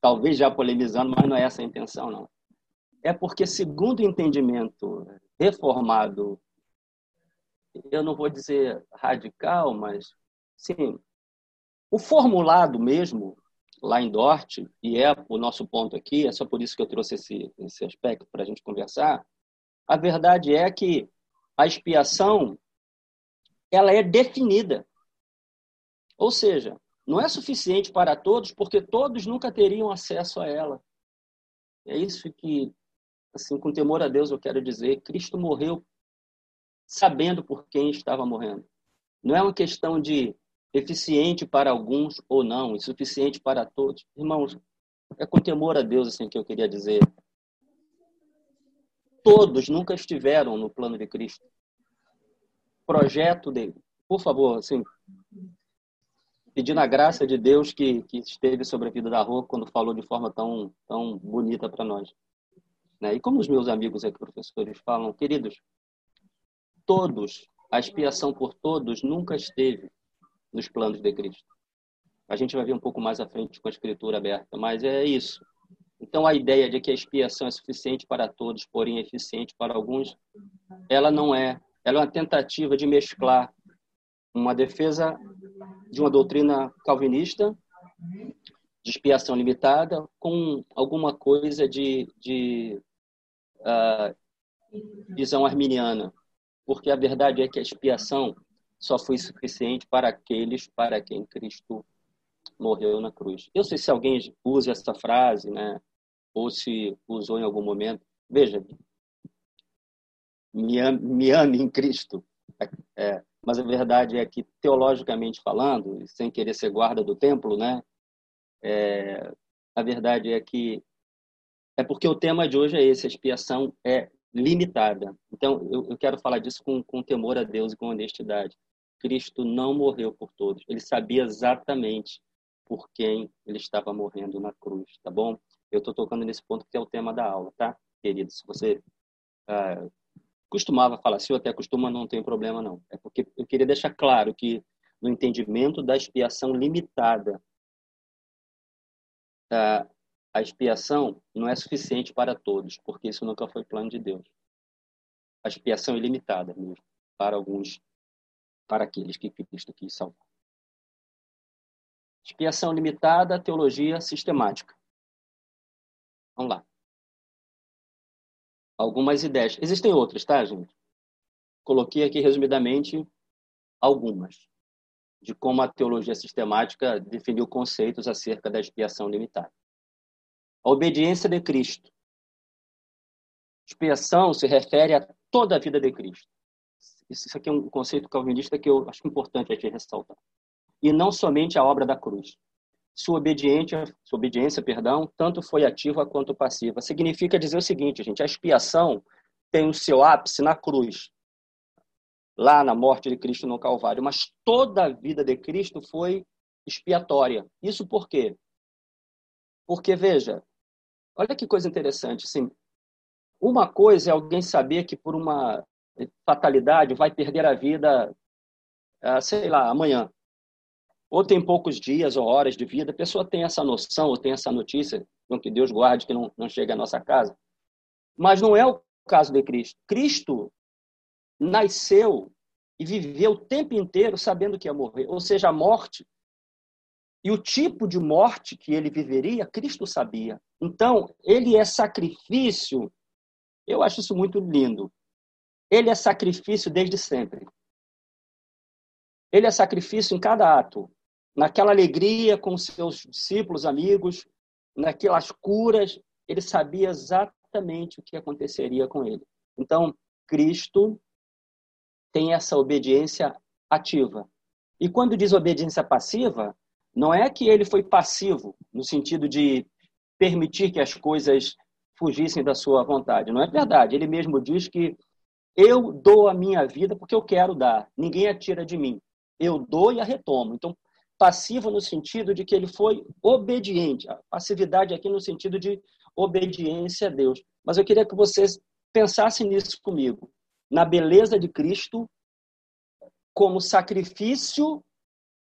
talvez já polemizando, mas não é essa a intenção, não. É porque, segundo o entendimento reformado, eu não vou dizer radical, mas, sim, o formulado mesmo, lá em Dort, e é o nosso ponto aqui, é só por isso que eu trouxe esse, esse aspecto para a gente conversar, a verdade é que a expiação ela é definida. Ou seja, não é suficiente para todos, porque todos nunca teriam acesso a ela. É isso que, assim, com temor a Deus, eu quero dizer: Cristo morreu sabendo por quem estava morrendo. Não é uma questão de eficiente para alguns ou não, insuficiente para todos. Irmãos, é com temor a Deus assim que eu queria dizer. Todos nunca estiveram no plano de Cristo. Projeto dele. Por favor, assim, pedindo a graça de Deus que, que esteve sobre a vida da Rua quando falou de forma tão, tão bonita para nós. Né? E como os meus amigos aqui, professores, falam, queridos, todos, a expiação por todos nunca esteve nos planos de Cristo. A gente vai ver um pouco mais à frente com a escritura aberta, mas é isso. Então, a ideia de que a expiação é suficiente para todos, porém eficiente para alguns, ela não é. Ela é uma tentativa de mesclar uma defesa de uma doutrina calvinista de expiação limitada com alguma coisa de, de uh, visão arminiana, porque a verdade é que a expiação só foi suficiente para aqueles para quem Cristo morreu na cruz. Eu sei se alguém usa essa frase, né, ou se usou em algum momento. Veja, me ame, me ame em Cristo. É, mas a verdade é que, teologicamente falando, sem querer ser guarda do templo, né? É, a verdade é que é porque o tema de hoje é esse: a expiação é limitada. Então, eu, eu quero falar disso com, com temor a Deus e com honestidade. Cristo não morreu por todos. Ele sabia exatamente por quem ele estava morrendo na cruz, tá bom? Eu estou tocando nesse ponto que é o tema da aula, tá, querido? Se você ah, costumava falar, se eu até costuma, não tem problema não. É porque eu queria deixar claro que no entendimento da expiação limitada, ah, a expiação não é suficiente para todos, porque isso nunca foi plano de Deus. A expiação é limitada mesmo, para alguns, para aqueles que Cristo quis salvar. Expiação limitada, teologia sistemática. Vamos lá. Algumas ideias. Existem outras, tá, gente? Coloquei aqui resumidamente algumas de como a teologia sistemática definiu conceitos acerca da expiação limitada. A obediência de Cristo. Expiação se refere a toda a vida de Cristo. Isso aqui é um conceito calvinista que eu acho importante aqui ressaltar. E não somente a obra da cruz. Sua obediência, sua obediência, perdão, tanto foi ativa quanto passiva. Significa dizer o seguinte, gente, a expiação tem o seu ápice na cruz, lá na morte de Cristo no Calvário, mas toda a vida de Cristo foi expiatória. Isso por quê? Porque, veja, olha que coisa interessante. Assim, uma coisa é alguém saber que por uma fatalidade vai perder a vida, ah, sei lá, amanhã. Ou tem poucos dias ou horas de vida. A pessoa tem essa noção ou tem essa notícia, então que Deus guarde que não, não chegue à nossa casa. Mas não é o caso de Cristo. Cristo nasceu e viveu o tempo inteiro sabendo que ia morrer. Ou seja, a morte e o tipo de morte que ele viveria, Cristo sabia. Então, ele é sacrifício. Eu acho isso muito lindo. Ele é sacrifício desde sempre. Ele é sacrifício em cada ato. Naquela alegria com seus discípulos, amigos, naquelas curas, ele sabia exatamente o que aconteceria com ele. Então, Cristo tem essa obediência ativa. E quando diz obediência passiva, não é que ele foi passivo, no sentido de permitir que as coisas fugissem da sua vontade. Não é verdade. Ele mesmo diz que eu dou a minha vida porque eu quero dar. Ninguém a tira de mim. Eu dou e a retomo. Então, passivo no sentido de que ele foi obediente. A passividade aqui no sentido de obediência a Deus. Mas eu queria que vocês pensassem nisso comigo na beleza de Cristo como sacrifício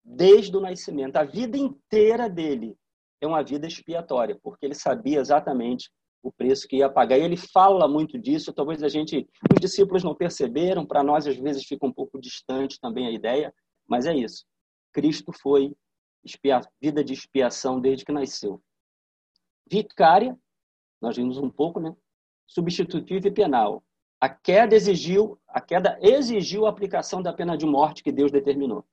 desde o nascimento. A vida inteira dele é uma vida expiatória, porque ele sabia exatamente o preço que ia pagar. E ele fala muito disso, talvez a gente, os discípulos não perceberam, para nós às vezes fica um pouco distante também a ideia, mas é isso. Cristo foi expia, vida de expiação desde que nasceu. Vicária, nós vimos um pouco, né? Substitutiva e penal. A queda exigiu, a queda exigiu a aplicação da pena de morte que Deus determinou.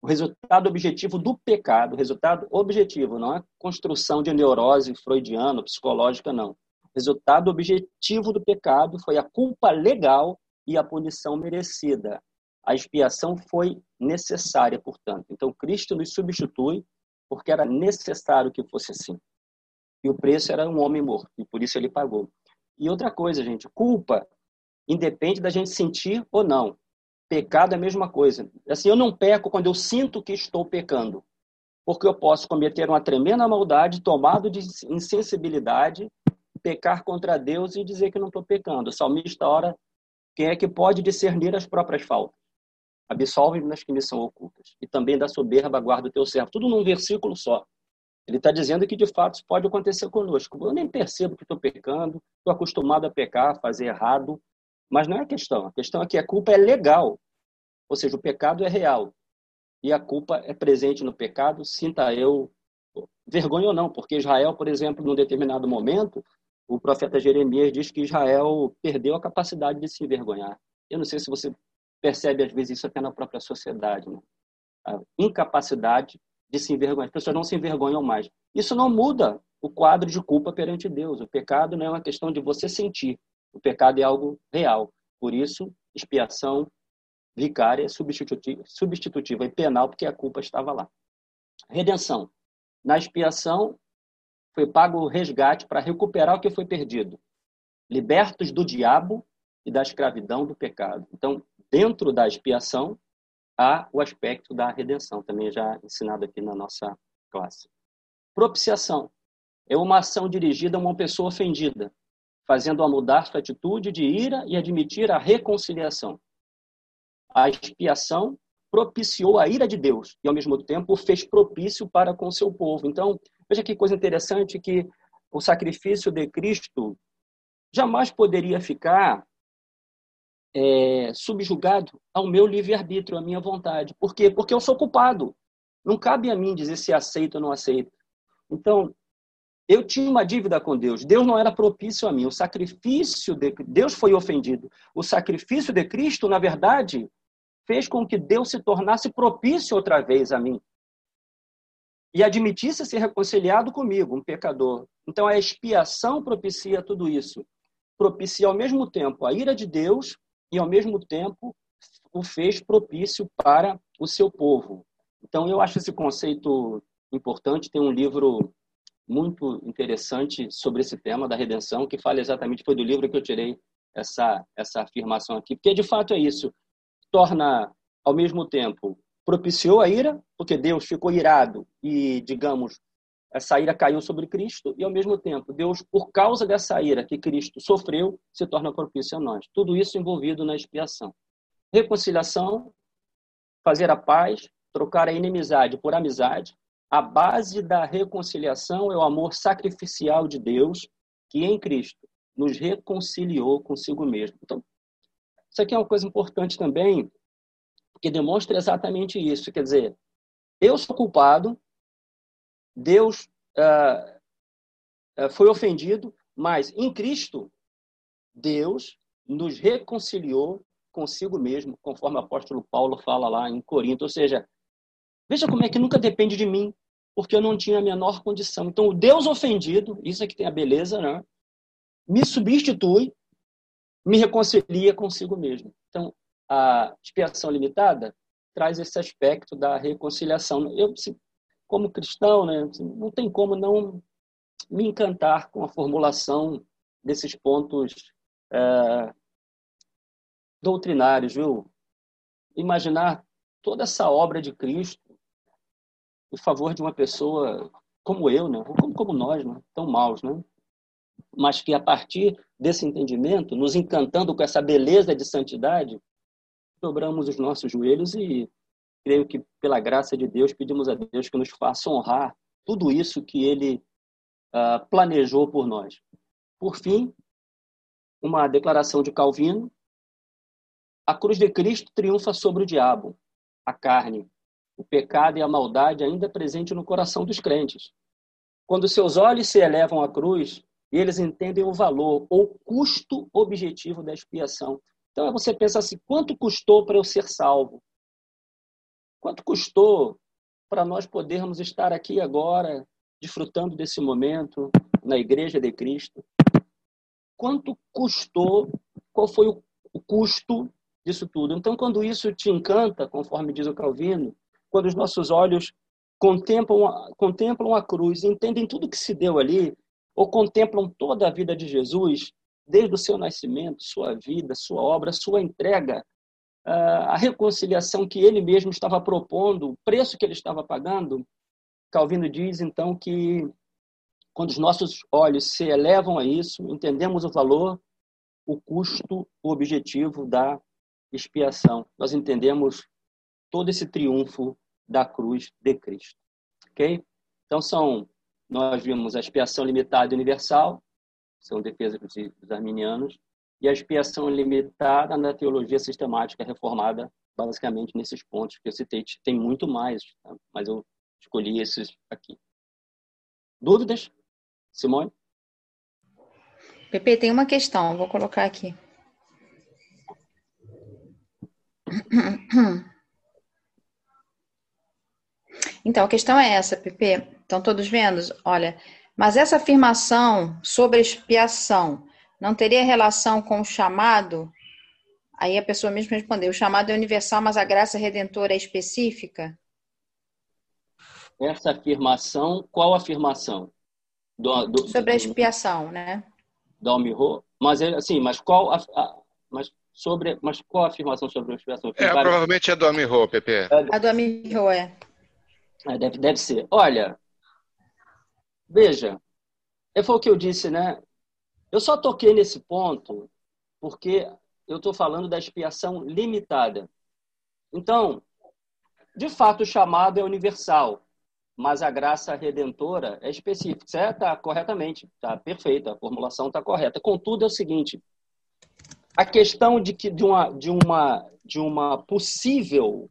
O resultado objetivo do pecado, o resultado objetivo, não é construção de neurose freudiana, psicológica, não. O resultado objetivo do pecado foi a culpa legal e a punição merecida. A expiação foi necessária, portanto. Então, Cristo nos substitui porque era necessário que fosse assim. E o preço era um homem morto, e por isso ele pagou. E outra coisa, gente, culpa independe da gente sentir ou não. Pecado é a mesma coisa. Assim, eu não peco quando eu sinto que estou pecando, porque eu posso cometer uma tremenda maldade, tomado de insensibilidade, pecar contra Deus e dizer que não estou pecando. O salmista ora, quem é que pode discernir as próprias faltas? Absolve-me nas que me são ocultas. E também da soberba guarda o teu servo. Tudo num versículo só. Ele está dizendo que de fato isso pode acontecer conosco. Eu nem percebo que estou pecando, estou acostumado a pecar, a fazer errado, mas não é a questão. A questão é que a culpa é legal. Ou seja, o pecado é real. E a culpa é presente no pecado, sinta eu vergonha ou não, porque Israel, por exemplo, num determinado momento, o profeta Jeremias diz que Israel perdeu a capacidade de se envergonhar. Eu não sei se você percebe às vezes isso até na própria sociedade, né? a incapacidade de se envergonhar. As pessoas não se envergonham mais. Isso não muda o quadro de culpa perante Deus. O pecado não é uma questão de você sentir, o pecado é algo real. Por isso, expiação vicária, substitutiva, substitutiva e penal, porque a culpa estava lá. Redenção. Na expiação, foi pago o resgate para recuperar o que foi perdido. libertos do diabo e da escravidão do pecado. Então, dentro da expiação, há o aspecto da redenção, também já ensinado aqui na nossa classe. Propiciação é uma ação dirigida a uma pessoa ofendida, fazendo-a mudar sua atitude de ira e admitir a reconciliação. A expiação propiciou a ira de Deus e, ao mesmo tempo, fez propício para com seu povo. Então, veja que coisa interessante que o sacrifício de Cristo jamais poderia ficar é, subjugado ao meu livre-arbítrio, à minha vontade. Por quê? Porque eu sou culpado. Não cabe a mim dizer se aceito ou não aceito. Então, eu tinha uma dívida com Deus. Deus não era propício a mim. O sacrifício de Deus foi ofendido. O sacrifício de Cristo, na verdade, fez com que Deus se tornasse propício outra vez a mim e admitisse ser reconciliado comigo, um pecador. Então a expiação propicia tudo isso. Propicia ao mesmo tempo a ira de Deus e ao mesmo tempo o fez propício para o seu povo. Então eu acho esse conceito importante. Tem um livro muito interessante sobre esse tema da redenção, que fala exatamente, foi do livro que eu tirei essa, essa afirmação aqui, porque de fato é isso, torna ao mesmo tempo, propiciou a ira, porque Deus ficou irado e, digamos, essa ira caiu sobre Cristo, e ao mesmo tempo, Deus, por causa dessa ira que Cristo sofreu, se torna propício a nós. Tudo isso envolvido na expiação. Reconciliação, fazer a paz, trocar a inimizade por amizade, a base da reconciliação é o amor sacrificial de Deus, que em Cristo nos reconciliou consigo mesmo. Então, isso aqui é uma coisa importante também, porque demonstra exatamente isso. Quer dizer, eu sou culpado, Deus uh, foi ofendido, mas em Cristo, Deus nos reconciliou consigo mesmo, conforme o apóstolo Paulo fala lá em Corinto. Ou seja, veja como é que nunca depende de mim porque eu não tinha a menor condição. Então, o Deus ofendido, isso é que tem a beleza, né? me substitui, me reconcilia consigo mesmo. Então, a expiação limitada traz esse aspecto da reconciliação. Eu, como cristão, né, não tem como não me encantar com a formulação desses pontos é, doutrinários, viu? Imaginar toda essa obra de Cristo em favor de uma pessoa como eu, né? Como, como nós, né? Tão maus, né? Mas que a partir desse entendimento, nos encantando com essa beleza de santidade, dobramos os nossos joelhos e creio que pela graça de Deus pedimos a Deus que nos faça honrar tudo isso que Ele uh, planejou por nós. Por fim, uma declaração de Calvino: a cruz de Cristo triunfa sobre o diabo, a carne, o pecado e a maldade ainda presente no coração dos crentes. Quando seus olhos se elevam à cruz, eles entendem o valor ou custo objetivo da expiação. Então você pensa assim: quanto custou para eu ser salvo? Quanto custou para nós podermos estar aqui agora, desfrutando desse momento na Igreja de Cristo? Quanto custou? Qual foi o custo disso tudo? Então, quando isso te encanta, conforme diz o Calvino, quando os nossos olhos contemplam, contemplam a cruz, entendem tudo que se deu ali, ou contemplam toda a vida de Jesus, desde o seu nascimento, sua vida, sua obra, sua entrega, a reconciliação que ele mesmo estava propondo, o preço que ele estava pagando, Calvino diz então que quando os nossos olhos se elevam a isso, entendemos o valor, o custo, o objetivo da expiação. Nós entendemos todo esse triunfo da cruz de Cristo. Ok? Então, são, nós vimos a expiação limitada e universal, são defesas dos arminianos, e a expiação limitada na teologia sistemática reformada, basicamente nesses pontos que eu citei. Tem muito mais, tá? mas eu escolhi esses aqui. Dúvidas? Simone? Pepe, tem uma questão, vou colocar aqui. Então, a questão é essa, Pepe. Estão todos vendo? Olha, mas essa afirmação sobre expiação não teria relação com o chamado? Aí a pessoa mesmo respondeu: o chamado é universal, mas a graça redentora é específica? Essa afirmação, qual afirmação? Do, do, sobre a expiação, né? Dom Mirro, mas assim, mas qual a, a, mas sobre, mas qual a afirmação sobre a expiação? É, vários... provavelmente é do Amirro, Pepe. É, a do Amirro, é. é. Deve, deve ser. Olha, veja, é foi o que eu disse, né? Eu só toquei nesse ponto porque eu estou falando da expiação limitada. Então, de fato, o chamado é universal, mas a graça redentora é específica. Está corretamente, está perfeita, a formulação está correta. Contudo, é o seguinte: a questão de que de uma de uma de uma possível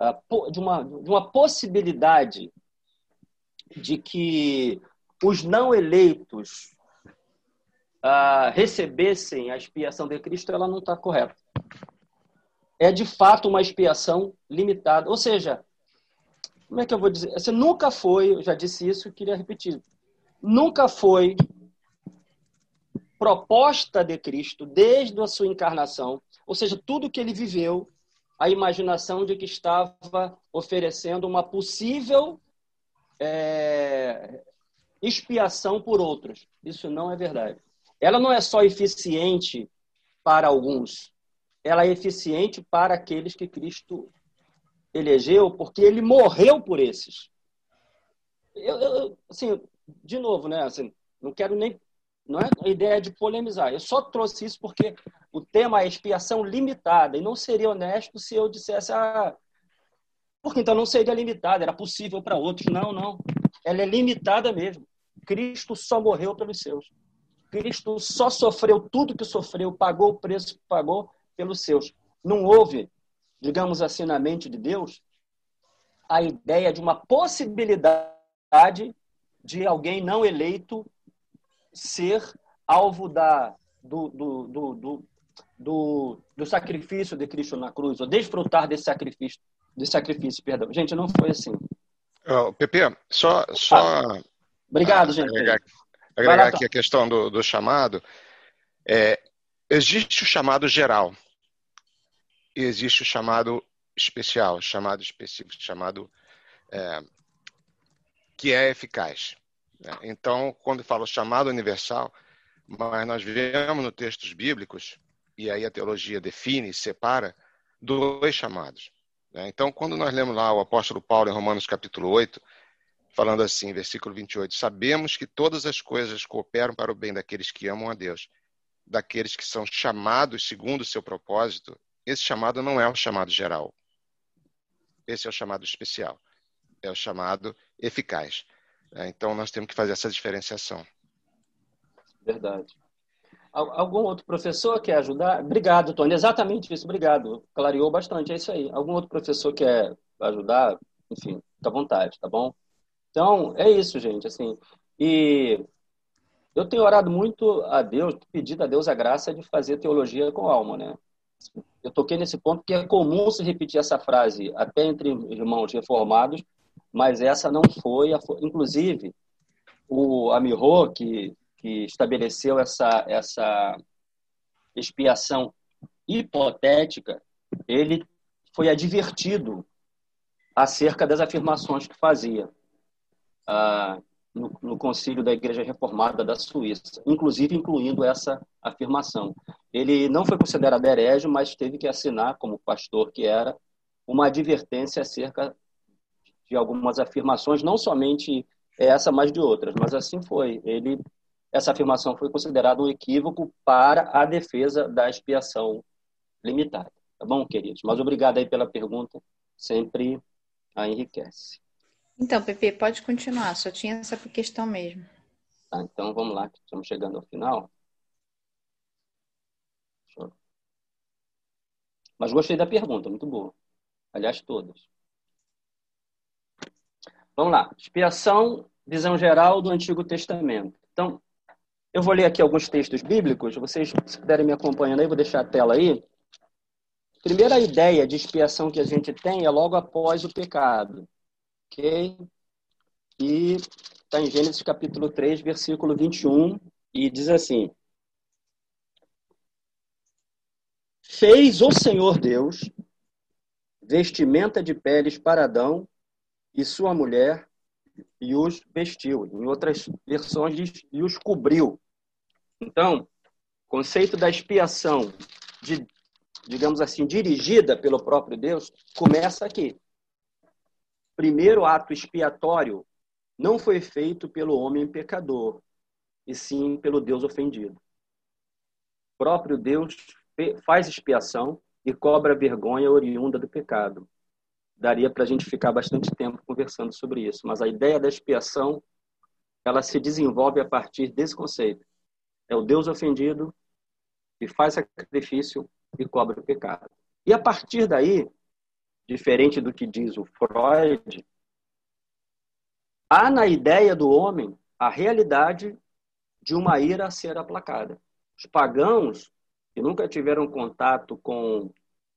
ah, de uma de uma possibilidade de que os não eleitos uh, recebessem a expiação de Cristo, ela não está correta. É de fato uma expiação limitada. Ou seja, como é que eu vou dizer? Você nunca foi, eu já disse isso, queria repetir. Nunca foi proposta de Cristo desde a sua encarnação, ou seja, tudo que ele viveu, a imaginação de que estava oferecendo uma possível é, expiação por outros. Isso não é verdade. Ela não é só eficiente para alguns, ela é eficiente para aqueles que Cristo elegeu, porque ele morreu por esses. Eu, eu, assim, de novo, né? Assim, não quero nem não é a ideia de polemizar. Eu só trouxe isso porque o tema é expiação limitada. E não seria honesto se eu dissesse, ah, porque então não seria limitada, era possível para outros. Não, não. Ela é limitada mesmo. Cristo só morreu pelos seus. Cristo só sofreu tudo que sofreu, pagou o preço que pagou pelos seus. Não houve, digamos assim, na mente de Deus, a ideia de uma possibilidade de alguém não eleito ser alvo da, do, do, do, do, do, sacrifício de Cristo na cruz, ou desfrutar desse sacrifício, desse sacrifício, perdão. Gente, não foi assim. Oh, Pepe, só, só ah, obrigado, gente. Agregar, aqui a questão do, do chamado. É, existe o chamado geral e existe o chamado especial, chamado específico, chamado é, que é eficaz. Né? Então, quando fala chamado universal, mas nós vemos nos textos bíblicos, e aí a teologia define e separa, dois chamados. Né? Então, quando nós lemos lá o apóstolo Paulo em Romanos capítulo 8, falando assim, versículo 28, sabemos que todas as coisas cooperam para o bem daqueles que amam a Deus, daqueles que são chamados segundo o seu propósito. Esse chamado não é o chamado geral. Esse é o chamado especial. É o chamado eficaz. É, então, nós temos que fazer essa diferenciação. Verdade. Algum outro professor quer ajudar? Obrigado, Tony. Exatamente isso, obrigado. Clareou bastante, é isso aí. Algum outro professor quer ajudar? Enfim, fica à vontade, tá bom? Então, é isso, gente. Assim, e eu tenho orado muito a Deus, pedido a Deus a graça de fazer teologia com alma, né? Eu toquei nesse ponto porque é comum se repetir essa frase até entre irmãos reformados, mas essa não foi, a, inclusive o Amirro que, que estabeleceu essa essa expiação hipotética, ele foi advertido acerca das afirmações que fazia ah, no, no Concílio da Igreja Reformada da Suíça, inclusive incluindo essa afirmação. Ele não foi considerado herege, mas teve que assinar, como pastor que era, uma advertência acerca de algumas afirmações, não somente essa, mas de outras. Mas assim foi. Ele, essa afirmação foi considerada um equívoco para a defesa da expiação limitada. Tá bom, queridos? Mas obrigado aí pela pergunta. Sempre a enriquece. Então, Pepe, pode continuar. Só tinha essa questão mesmo. Tá, então vamos lá, estamos chegando ao final. Mas gostei da pergunta, muito boa. Aliás, todas. Vamos lá. Expiação, visão geral do Antigo Testamento. Então, eu vou ler aqui alguns textos bíblicos. Vocês, se puderem me acompanhando aí, vou deixar a tela aí. Primeira ideia de expiação que a gente tem é logo após o pecado. Ok? E está em Gênesis capítulo 3, versículo 21, e diz assim: Fez o Senhor Deus vestimenta de peles para Adão e sua mulher e os vestiu. Em outras versões diz e os cobriu. Então, conceito da expiação, de, digamos assim, dirigida pelo próprio Deus, começa aqui. Primeiro ato expiatório não foi feito pelo homem pecador, e sim pelo Deus ofendido. O próprio Deus faz expiação e cobra vergonha oriunda do pecado. Daria para a gente ficar bastante tempo conversando sobre isso, mas a ideia da expiação ela se desenvolve a partir desse conceito. É o Deus ofendido que faz sacrifício e cobra o pecado. E a partir daí, diferente do que diz o Freud, há na ideia do homem a realidade de uma ira a ser aplacada. Os pagãos, que nunca tiveram contato com,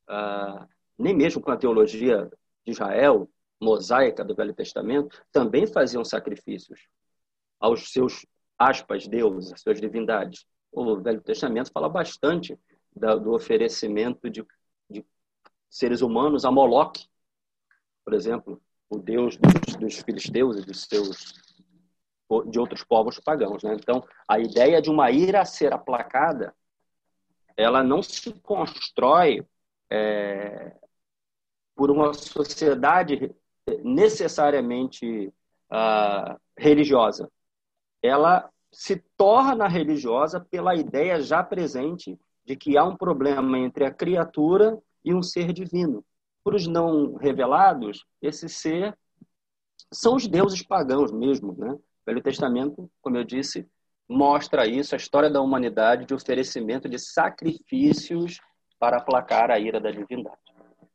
ah, nem mesmo com a teologia de Israel, mosaica do Velho Testamento, também faziam sacrifícios aos seus, aspas, deuses, às suas divindades. O Velho Testamento fala bastante do oferecimento de, seres humanos a Moloque, por exemplo, o deus dos, dos filisteus e dos seus de outros povos pagãos. Né? Então, a ideia de uma ira ser aplacada, ela não se constrói é, por uma sociedade necessariamente uh, religiosa. Ela se torna religiosa pela ideia já presente de que há um problema entre a criatura e um ser divino. Para os não revelados, esse ser são os deuses pagãos mesmo, né? Velho Testamento, como eu disse, mostra isso, a história da humanidade de oferecimento de sacrifícios para aplacar a ira da divindade.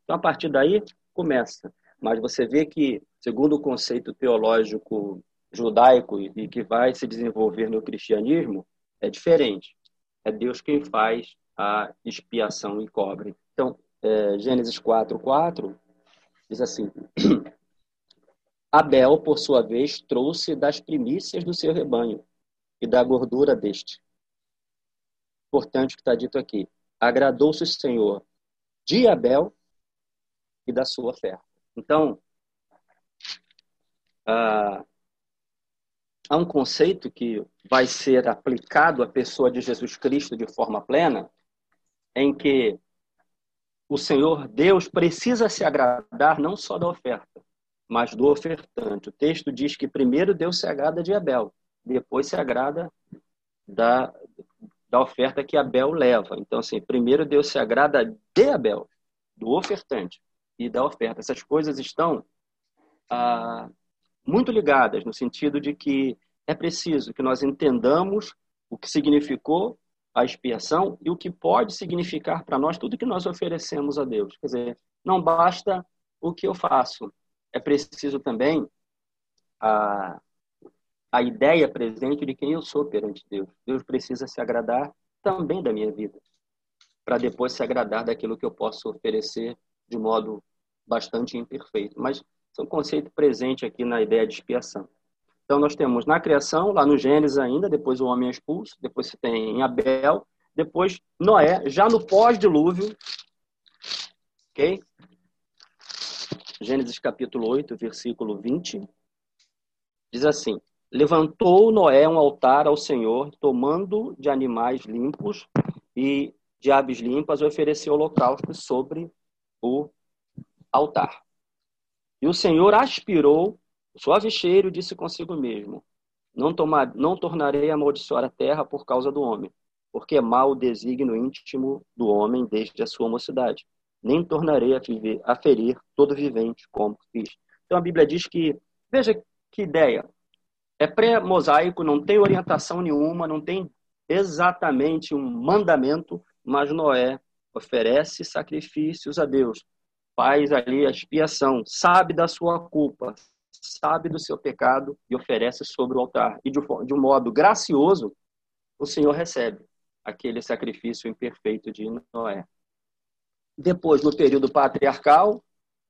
Então, a partir daí, começa. Mas você vê que, segundo o conceito teológico judaico e que vai se desenvolver no cristianismo, é diferente. É Deus quem faz a expiação e cobre. Então, é, Gênesis 4, 4 diz assim: Abel, por sua vez, trouxe das primícias do seu rebanho e da gordura deste. Importante o que está dito aqui. Agradou-se o Senhor de Abel e da sua oferta. Então, ah, há um conceito que vai ser aplicado à pessoa de Jesus Cristo de forma plena, em que o Senhor Deus precisa se agradar não só da oferta, mas do ofertante. O texto diz que primeiro Deus se agrada de Abel, depois se agrada da, da oferta que Abel leva. Então, assim, primeiro Deus se agrada de Abel, do ofertante e da oferta. Essas coisas estão ah, muito ligadas, no sentido de que é preciso que nós entendamos o que significou a expiação e o que pode significar para nós tudo que nós oferecemos a Deus. Quer dizer, não basta o que eu faço, é preciso também a, a ideia presente de quem eu sou perante Deus. Deus precisa se agradar também da minha vida, para depois se agradar daquilo que eu posso oferecer de modo bastante imperfeito. Mas é um conceito presente aqui na ideia de expiação. Então, nós temos na criação, lá no Gênesis ainda, depois o homem é expulso, depois você tem em Abel, depois Noé, já no pós-dilúvio, ok? Gênesis capítulo 8, versículo 20, diz assim: Levantou Noé um altar ao Senhor, tomando de animais limpos e de aves limpas, ofereceu holocausto sobre o altar. E o Senhor aspirou o suave cheiro disse consigo mesmo: não, tomar, não tornarei a amaldiçoar a terra por causa do homem, porque é mau o desígnio íntimo do homem desde a sua mocidade. Nem tornarei a, viver, a ferir todo vivente como fiz. Então a Bíblia diz que, veja que ideia, é pré-mosaico, não tem orientação nenhuma, não tem exatamente um mandamento, mas Noé oferece sacrifícios a Deus, faz ali a expiação, sabe da sua culpa, sabe do seu pecado e oferece sobre o altar. E de um modo gracioso, o Senhor recebe aquele sacrifício imperfeito de Noé. Depois, no período patriarcal,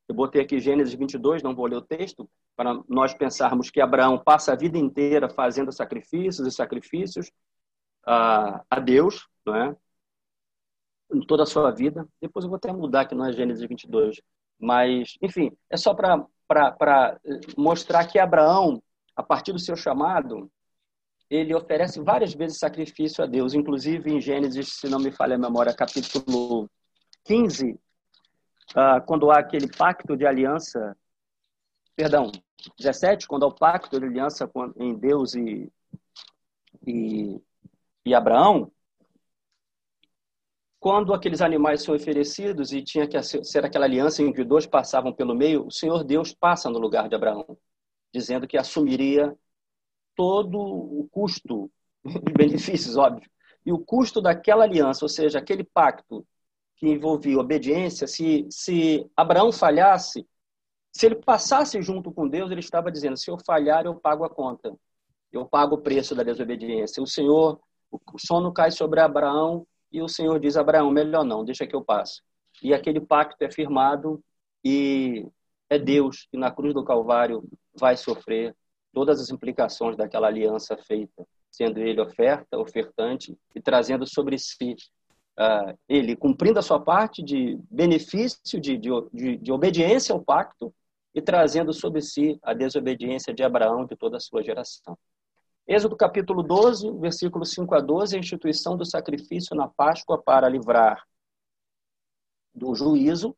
eu botei aqui Gênesis 22, não vou ler o texto, para nós pensarmos que Abraão passa a vida inteira fazendo sacrifícios e sacrifícios a, a Deus, não é? Em toda a sua vida. Depois eu vou até mudar que não é Gênesis 22. Mas, enfim, é só para mostrar que Abraão, a partir do seu chamado, ele oferece várias vezes sacrifício a Deus, inclusive em Gênesis, se não me falha a memória, capítulo 15, ah, quando há aquele pacto de aliança, perdão, 17, quando há o pacto de aliança em Deus e, e, e Abraão, quando aqueles animais são oferecidos e tinha que ser aquela aliança em que dois passavam pelo meio, o Senhor Deus passa no lugar de Abraão, dizendo que assumiria todo o custo de benefícios, óbvio, e o custo daquela aliança, ou seja, aquele pacto que envolvia obediência, se, se Abraão falhasse, se ele passasse junto com Deus, ele estava dizendo: se eu falhar, eu pago a conta, eu pago o preço da desobediência. O Senhor, o sono cai sobre Abraão e o Senhor diz: Abraão, melhor não, deixa que eu passe. E aquele pacto é firmado e é Deus que na cruz do Calvário vai sofrer todas as implicações daquela aliança feita, sendo ele oferta, ofertante e trazendo sobre si uh, ele cumprindo a sua parte de benefício, de, de, de, obediência ao pacto e trazendo sobre si a desobediência de Abraão de toda a sua geração. Êxodo capítulo 12, versículos 5 a 12, a instituição do sacrifício na Páscoa para livrar do juízo,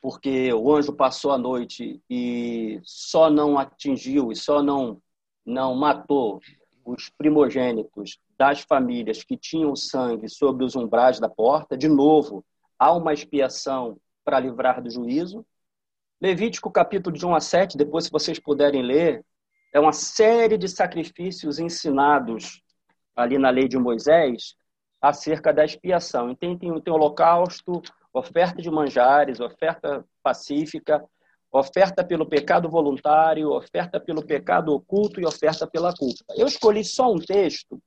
porque o anjo passou a noite e só não atingiu e só não não matou os primogênitos das famílias que tinham sangue sobre os umbrais da porta. De novo, há uma expiação para livrar do juízo. Levítico capítulo de 1 a 7, depois se vocês puderem ler, é uma série de sacrifícios ensinados ali na lei de Moisés acerca da expiação. Então, tem, tem holocausto, oferta de manjares, oferta pacífica, oferta pelo pecado voluntário, oferta pelo pecado oculto e oferta pela culpa. Eu escolhi só um texto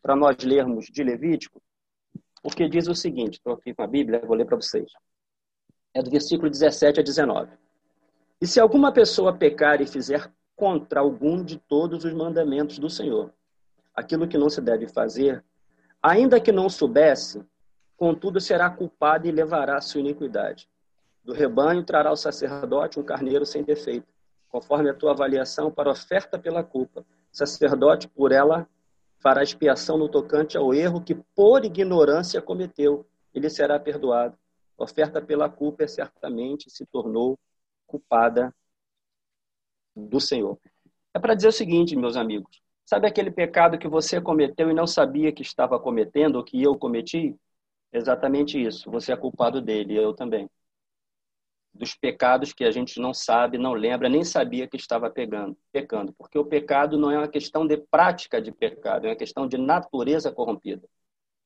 para nós lermos de Levítico, porque diz o seguinte: estou aqui com a Bíblia, vou ler para vocês. É do versículo 17 a 19. E se alguma pessoa pecar e fizer contra algum de todos os mandamentos do Senhor. Aquilo que não se deve fazer, ainda que não soubesse, contudo será culpado e levará a sua iniquidade. Do rebanho trará o sacerdote um carneiro sem defeito, conforme a tua avaliação para oferta pela culpa. O sacerdote, por ela, fará expiação no tocante ao erro que por ignorância cometeu. Ele será perdoado. oferta pela culpa é certamente se tornou culpada do Senhor. É para dizer o seguinte, meus amigos: sabe aquele pecado que você cometeu e não sabia que estava cometendo, ou que eu cometi? Exatamente isso. Você é culpado dele, eu também. Dos pecados que a gente não sabe, não lembra, nem sabia que estava pegando, pecando. Porque o pecado não é uma questão de prática de pecado, é uma questão de natureza corrompida.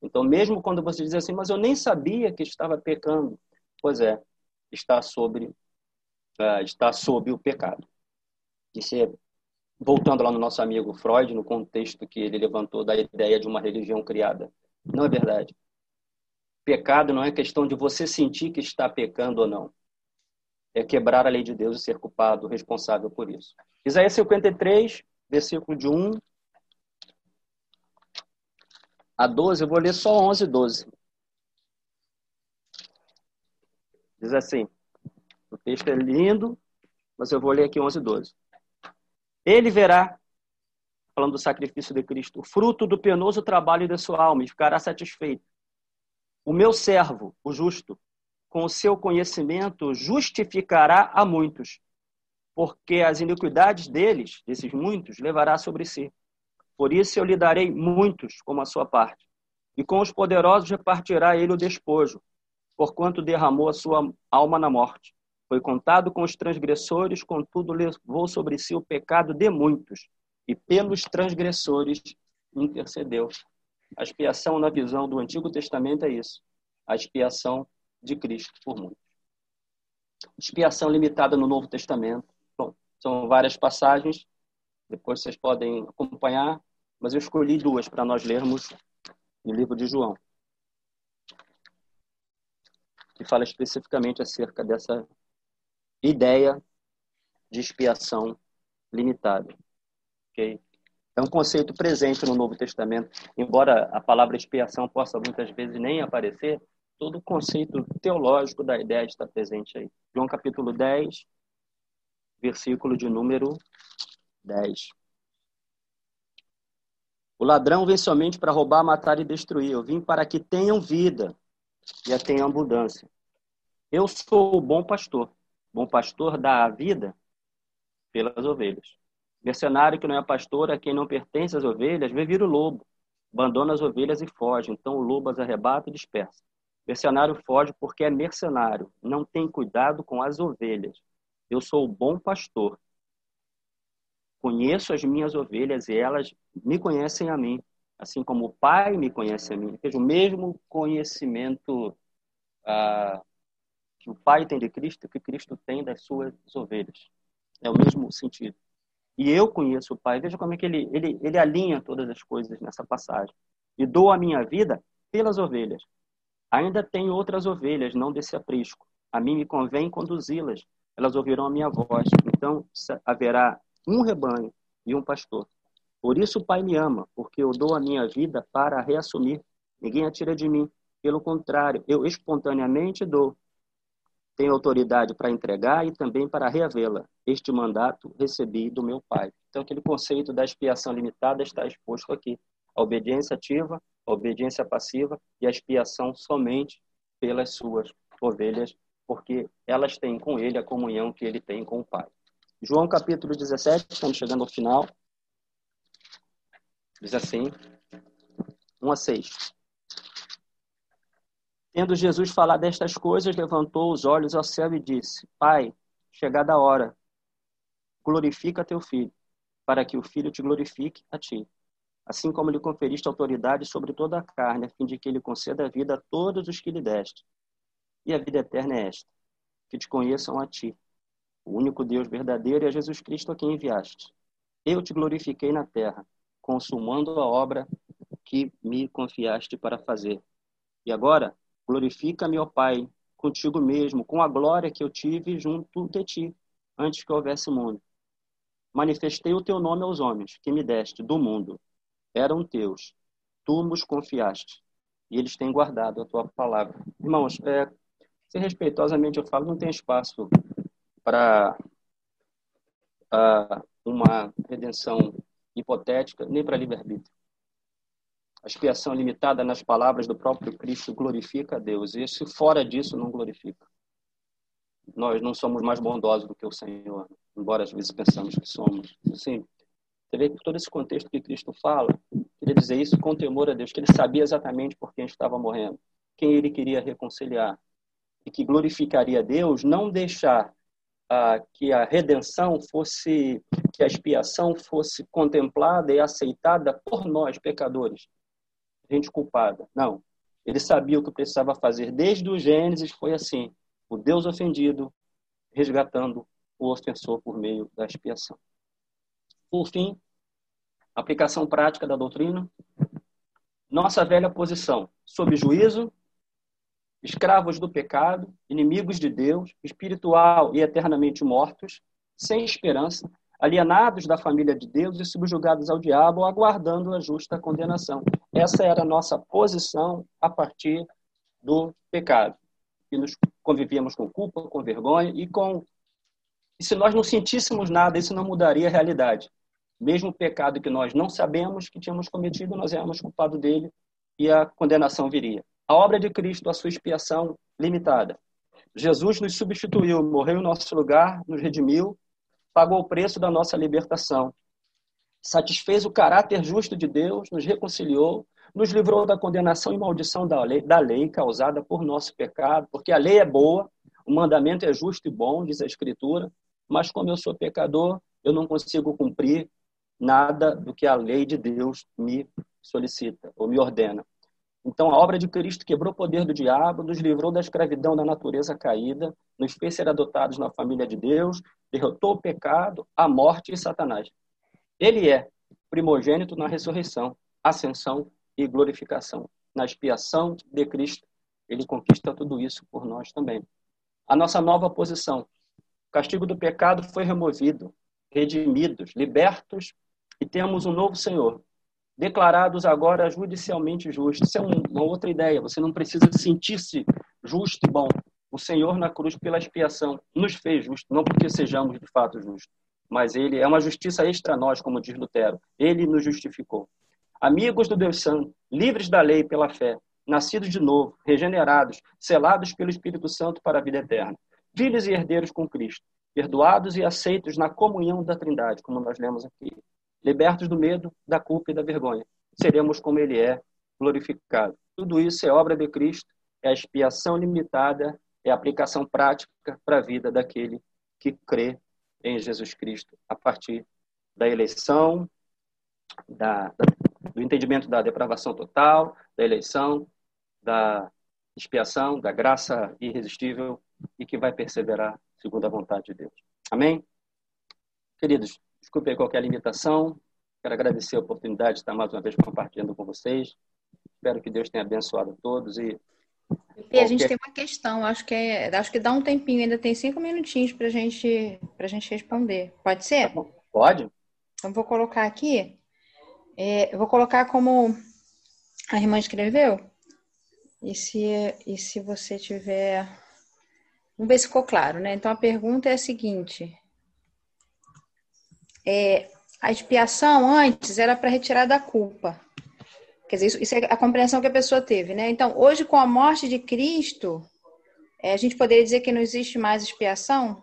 Então, mesmo quando você diz assim, mas eu nem sabia que estava pecando, pois é, está sobre, uh, está sob o pecado de ser, voltando lá no nosso amigo Freud, no contexto que ele levantou da ideia de uma religião criada. Não é verdade. Pecado não é questão de você sentir que está pecando ou não. É quebrar a lei de Deus e ser culpado, responsável por isso. Isaías 53, versículo de 1 a 12, eu vou ler só 11 e 12. Diz assim, o texto é lindo, mas eu vou ler aqui 11 e 12. Ele verá, falando do sacrifício de Cristo, o fruto do penoso trabalho da sua alma e ficará satisfeito. O meu servo, o justo, com o seu conhecimento, justificará a muitos, porque as iniquidades deles, desses muitos, levará sobre si. Por isso eu lhe darei muitos como a sua parte. E com os poderosos repartirá ele o despojo, porquanto derramou a sua alma na morte. Foi contado com os transgressores, contudo levou sobre si o pecado de muitos, e pelos transgressores intercedeu. A expiação na visão do Antigo Testamento é isso. A expiação de Cristo por muitos. Expiação limitada no Novo Testamento. Bom, são várias passagens, depois vocês podem acompanhar, mas eu escolhi duas para nós lermos no livro de João, que fala especificamente acerca dessa ideia de expiação limitada. Okay? É um conceito presente no Novo Testamento, embora a palavra expiação possa muitas vezes nem aparecer, todo o conceito teológico da ideia está presente aí. João capítulo 10, versículo de número 10. O ladrão vem somente para roubar, matar e destruir. Eu vim para que tenham vida e a tenham abundância. Eu sou o bom pastor. Bom pastor dá a vida pelas ovelhas. Mercenário que não é pastor, a quem não pertence às ovelhas, vê vir o lobo, abandona as ovelhas e foge. Então o lobo as arrebata e dispersa. Mercenário foge porque é mercenário, não tem cuidado com as ovelhas. Eu sou o bom pastor. Conheço as minhas ovelhas e elas me conhecem a mim, assim como o Pai me conhece a mim. Ou seja, o mesmo conhecimento ah, que o Pai tem de Cristo, que Cristo tem das suas ovelhas. É o mesmo sentido. E eu conheço o Pai. Veja como é que ele, ele, ele alinha todas as coisas nessa passagem. E dou a minha vida pelas ovelhas. Ainda tenho outras ovelhas, não desse aprisco. A mim me convém conduzi-las. Elas ouvirão a minha voz. Então haverá um rebanho e um pastor. Por isso o Pai me ama, porque eu dou a minha vida para reassumir. Ninguém atira de mim. Pelo contrário, eu espontaneamente dou tenho autoridade para entregar e também para reavê-la. Este mandato recebi do meu Pai. Então, aquele conceito da expiação limitada está exposto aqui. A obediência ativa, a obediência passiva e a expiação somente pelas suas ovelhas, porque elas têm com ele a comunhão que ele tem com o Pai. João capítulo 17, estamos chegando ao final. Diz assim, 1 a 6. Tendo Jesus falado estas coisas, levantou os olhos ao céu e disse: Pai, chegada a hora, glorifica teu filho, para que o filho te glorifique a ti. Assim como lhe conferiste autoridade sobre toda a carne, a fim de que ele conceda a vida a todos os que lhe deste. E a vida eterna é esta: que te conheçam a ti, o único Deus verdadeiro e a Jesus Cristo a quem enviaste. Eu te glorifiquei na terra, consumando a obra que me confiaste para fazer. E agora, Glorifica-me, ó Pai, contigo mesmo, com a glória que eu tive junto de ti, antes que houvesse mundo. Manifestei o teu nome aos homens, que me deste do mundo. Eram teus, tu nos confiaste, e eles têm guardado a tua palavra. Irmãos, é, se respeitosamente eu falo, não tem espaço para uh, uma redenção hipotética, nem para livre-arbítrio. A expiação limitada nas palavras do próprio Cristo glorifica a Deus. E se fora disso não glorifica. Nós não somos mais bondosos do que o Senhor, embora às vezes pensamos que somos. Sim. Você vê que todo esse contexto que Cristo fala, queria dizer isso com temor a Deus, que ele sabia exatamente por quem estava morrendo, quem ele queria reconciliar, e que glorificaria a Deus não deixar ah, que a redenção fosse, que a expiação fosse contemplada e aceitada por nós, pecadores, gente culpada. Não. Ele sabia o que precisava fazer. Desde o Gênesis foi assim: o Deus ofendido resgatando o ofensor por meio da expiação. Por fim, aplicação prática da doutrina. Nossa velha posição sob juízo, escravos do pecado, inimigos de Deus, espiritual e eternamente mortos, sem esperança, alienados da família de Deus e subjugados ao diabo, aguardando a justa condenação. Essa era a nossa posição a partir do pecado. E nos convivíamos com culpa, com vergonha e com. E se nós não sentíssemos nada, isso não mudaria a realidade. Mesmo o pecado que nós não sabemos que tínhamos cometido, nós éramos culpados dele e a condenação viria. A obra de Cristo, a sua expiação limitada. Jesus nos substituiu, morreu em nosso lugar, nos redimiu pagou o preço da nossa libertação. Satisfez o caráter justo de Deus, nos reconciliou, nos livrou da condenação e maldição da lei, da lei causada por nosso pecado, porque a lei é boa, o mandamento é justo e bom, diz a Escritura, mas como eu sou pecador, eu não consigo cumprir nada do que a lei de Deus me solicita ou me ordena. Então, a obra de Cristo quebrou o poder do diabo, nos livrou da escravidão da natureza caída, nos fez ser adotados na família de Deus, derrotou o pecado, a morte e Satanás. Ele é primogênito na ressurreição, ascensão e glorificação. Na expiação de Cristo, ele conquista tudo isso por nós também. A nossa nova posição. O castigo do pecado foi removido, redimidos, libertos e temos um novo Senhor, declarados agora judicialmente justos. Isso é uma outra ideia. Você não precisa sentir-se justo e bom. O Senhor na cruz, pela expiação, nos fez justos, não porque sejamos de fato justos, mas Ele é uma justiça extra nós, como diz Lutero. Ele nos justificou. amigos do Deus Santo, livres da lei pela fé, nascidos de novo, regenerados, selados pelo Espírito Santo para a vida eterna, filhos e herdeiros com Cristo, perdoados e aceitos na comunhão da Trindade, como nós lemos aqui, libertos do medo, da culpa e da vergonha. Seremos como Ele é, glorificado. Tudo isso é obra de Cristo, é a expiação limitada, é a aplicação prática para a vida daquele que crê em Jesus Cristo a partir da eleição, da, do entendimento da depravação total, da eleição, da expiação, da graça irresistível e que vai perseverar segundo a vontade de Deus. Amém? Queridos, desculpe qualquer limitação. Quero agradecer a oportunidade de estar mais uma vez compartilhando com vocês. Espero que Deus tenha abençoado a todos e e a gente tem uma questão, acho que é, acho que dá um tempinho, ainda tem cinco minutinhos para gente, a gente responder. Pode ser? Tá Pode. Então vou colocar aqui. É, eu vou colocar como a irmã escreveu. E se, e se você tiver. Vamos ver se ficou claro, né? Então a pergunta é a seguinte: é, a expiação antes era para retirar da culpa. Quer dizer, isso, isso, é a compreensão que a pessoa teve, né? Então, hoje, com a morte de Cristo, é, a gente poderia dizer que não existe mais expiação?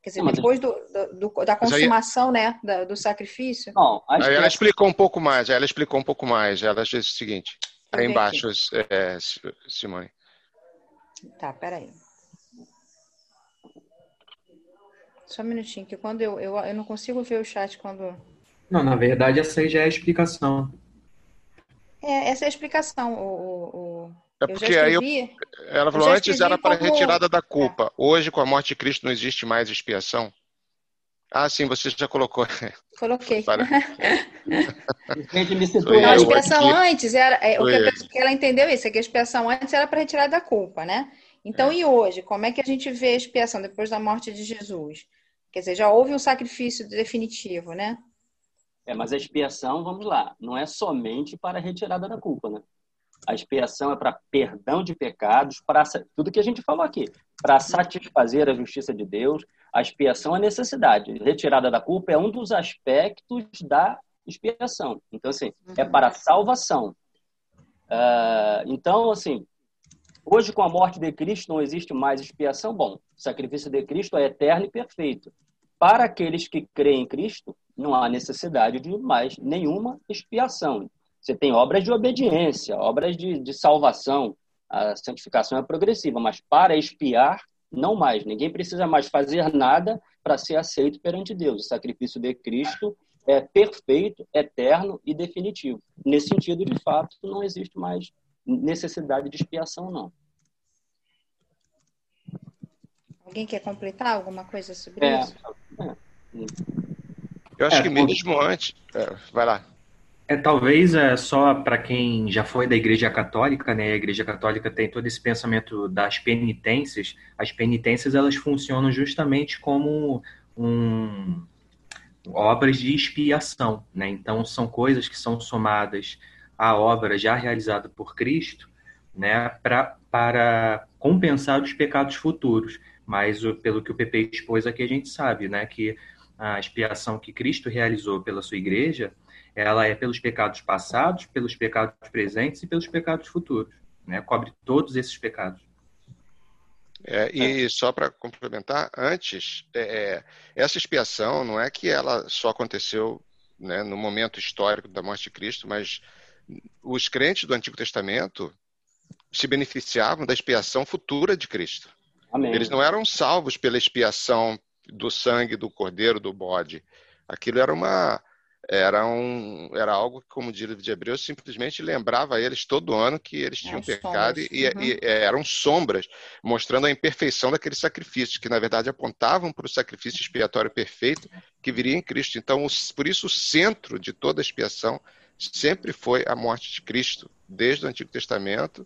Quer dizer, não, depois do, do, do, da consumação, aí... né, da, do sacrifício? Não, ela explicou um pouco mais, ela explicou um pouco mais. Ela disse o seguinte, aí embaixo, é, Simone. Tá, peraí. Só um minutinho, que quando eu, eu, eu não consigo ver o chat quando... Não, na verdade, essa aí já é a explicação. É, essa é a explicação. O, o, é porque eu aí eu, ela falou antes era para como... retirada da culpa. É. Hoje, com a morte de Cristo, não existe mais expiação. Ah, sim, você já colocou. Coloquei. Para... não, a expiação antes era. É, o que, que ela entendeu isso, é que a expiação antes era para retirar da culpa, né? Então, é. e hoje? Como é que a gente vê a expiação depois da morte de Jesus? Quer dizer, já houve um sacrifício definitivo, né? É, mas a expiação, vamos lá, não é somente para a retirada da culpa, né? A expiação é para perdão de pecados, para tudo que a gente falou aqui, para satisfazer a justiça de Deus. A expiação é necessidade. Retirada da culpa é um dos aspectos da expiação. Então, assim, é uhum. para salvação. Uh, então, assim, hoje com a morte de Cristo não existe mais expiação. Bom, o sacrifício de Cristo é eterno e perfeito. Para aqueles que creem em Cristo, não há necessidade de mais nenhuma expiação. Você tem obras de obediência, obras de, de salvação. A santificação é progressiva, mas para expiar, não mais. Ninguém precisa mais fazer nada para ser aceito perante Deus. O sacrifício de Cristo é perfeito, eterno e definitivo. Nesse sentido, de fato, não existe mais necessidade de expiação, não. Alguém quer completar alguma coisa sobre é, isso? Eu acho é, que mesmo antes. É, vai lá. É, talvez é só para quem já foi da Igreja Católica, né? A Igreja Católica tem todo esse pensamento das penitências. As penitências elas funcionam justamente como um, obras de expiação, né? Então são coisas que são somadas à obra já realizada por Cristo, né? Pra, para compensar os pecados futuros. Mas pelo que o PP expôs aqui a gente sabe, né? Que a expiação que Cristo realizou pela sua igreja, ela é pelos pecados passados, pelos pecados presentes e pelos pecados futuros. Né? Cobre todos esses pecados. É, e só para complementar, antes, é, é, essa expiação não é que ela só aconteceu né, no momento histórico da morte de Cristo, mas os crentes do Antigo Testamento se beneficiavam da expiação futura de Cristo. Amém. Eles não eram salvos pela expiação do sangue do cordeiro, do bode. Aquilo era uma era um era algo que, como diz o livro de Hebreus, simplesmente lembrava a eles todo ano que eles tinham pecado e, uhum. e, eram sombras mostrando a imperfeição daqueles sacrifícios que na verdade apontavam para o sacrifício expiatório perfeito que viria em Cristo. Então, por isso o centro de toda a expiação sempre foi a morte de Cristo, desde o Antigo Testamento,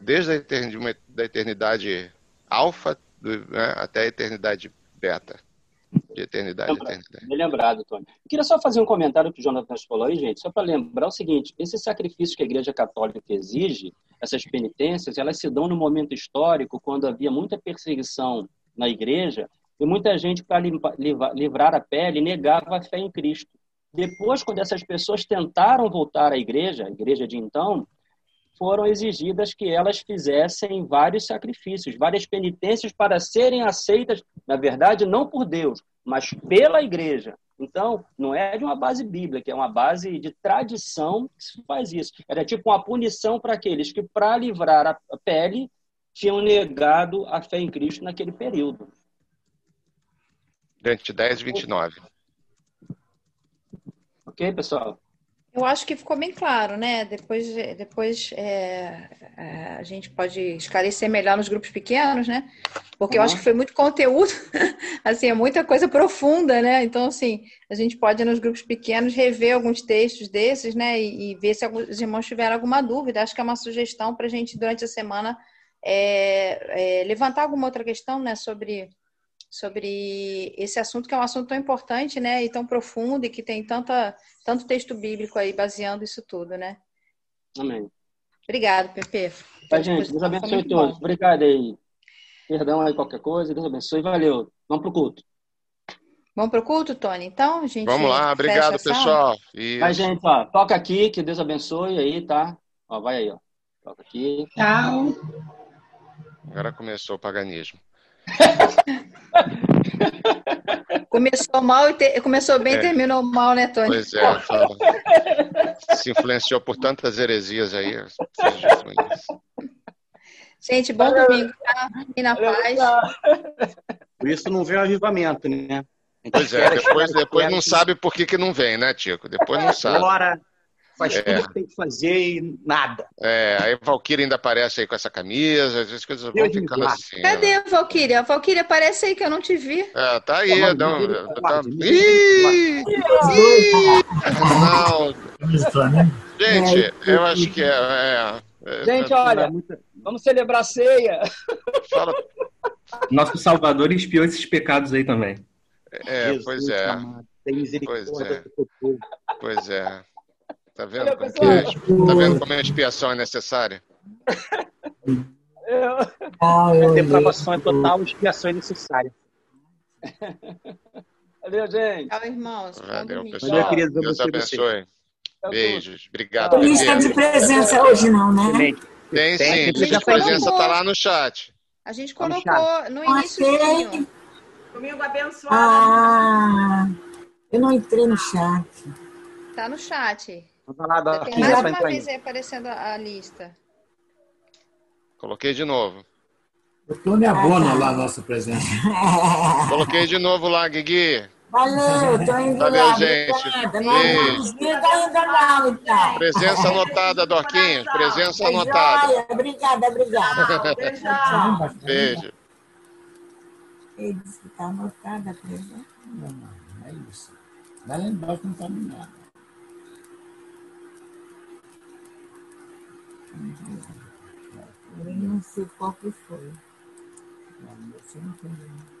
desde a eternidade, da eternidade alfa né, até a eternidade beta. De eternidade Lembra, eternidade. Bem lembrado, Tony. Eu queria só fazer um comentário que o Jonathan falou aí, gente, só para lembrar o seguinte: esse sacrifício que a Igreja Católica exige, essas penitências, elas se dão no momento histórico quando havia muita perseguição na Igreja e muita gente, para livrar a pele, negava a fé em Cristo. Depois, quando essas pessoas tentaram voltar à igreja, a igreja de então, foram exigidas que elas fizessem vários sacrifícios, várias penitências para serem aceitas, na verdade, não por Deus, mas pela igreja. Então, não é de uma base bíblica, é uma base de tradição que se faz isso. Era tipo uma punição para aqueles que, para livrar a pele, tinham negado a fé em Cristo naquele período. Dante 10, 29. Ok, pessoal? Eu acho que ficou bem claro, né? Depois, depois é, é, a gente pode esclarecer melhor nos grupos pequenos, né? Porque uhum. eu acho que foi muito conteúdo, assim, é muita coisa profunda, né? Então, assim, a gente pode nos grupos pequenos rever alguns textos desses, né? E, e ver se alguns irmãos tiveram alguma dúvida. Acho que é uma sugestão para a gente, durante a semana, é, é, levantar alguma outra questão, né? Sobre sobre esse assunto que é um assunto tão importante, né, e tão profundo e que tem tanta tanto texto bíblico aí baseando isso tudo, né? Amém. Obrigado, Pepe. Tá, gente, Deus abençoe todos. Bom. Obrigado aí. Perdão aí qualquer coisa, Deus abençoe, valeu. Vamos pro culto. Vamos pro culto, Tony? Então, gente. Vamos lá, obrigado, pessoal. Isso. Vai, gente, ó, toca aqui, que Deus abençoe aí, tá? Ó, vai aí, ó. Toca aqui. Tchau. Agora começou o paganismo. Começou mal e te... começou bem e é. terminou mal, né, Tony? Pois é, se influenciou por tantas heresias aí. Gente, bom domingo, tá? E na paz. Por isso não vem o avivamento, né? Pois é, depois, depois não sabe por que, que não vem, né, Tico? Depois não sabe. Agora, faz é. tudo que tem que fazer e nada. É, aí a Valkyria ainda aparece aí com essa camisa, as coisas vão Deus ficando assim. Cadê a Valkyria? A Valkyria aparece aí que eu não te vi. É, tá aí. Tá, não, tá... Ih! Não. Gente, eu acho que é. é, é Gente, olha, vamos celebrar a ceia. Fala. Nosso Salvador expiou esses pecados aí também. É, pois é. Pois é. Pois é. Tá vendo, como, é, tá vendo como a expiação é necessária? Eu... Ah, a depravação é total, expiação é necessária. Valeu, gente. Tchau, irmãos. Valeu, pessoal. Valeu, Deus abençoe. Beijos. Obrigado. Não tem lista de presença hoje, não, né? Tem sim. Lista de presença tá lá no chat. A gente colocou no início. Domingo. domingo abençoado. Ah, eu não entrei no chat. Tá no chat. Lá Tem mais uma vez aí aparecendo a lista. Coloquei de novo. O Tony abona lá a nossa presença. Coloquei de novo lá, Guigui. Valeu, tô indo Valeu, lá. gente. ainda não, então. Presença anotada, Dorquinhos. Presença anotada. Obrigada, obrigada. Beijão. Beijo. Ele disse que está anotada a presença. Não, não, é isso. Lá embaixo não está nada. Eu não sei qual que foi. Não, você não entendeu.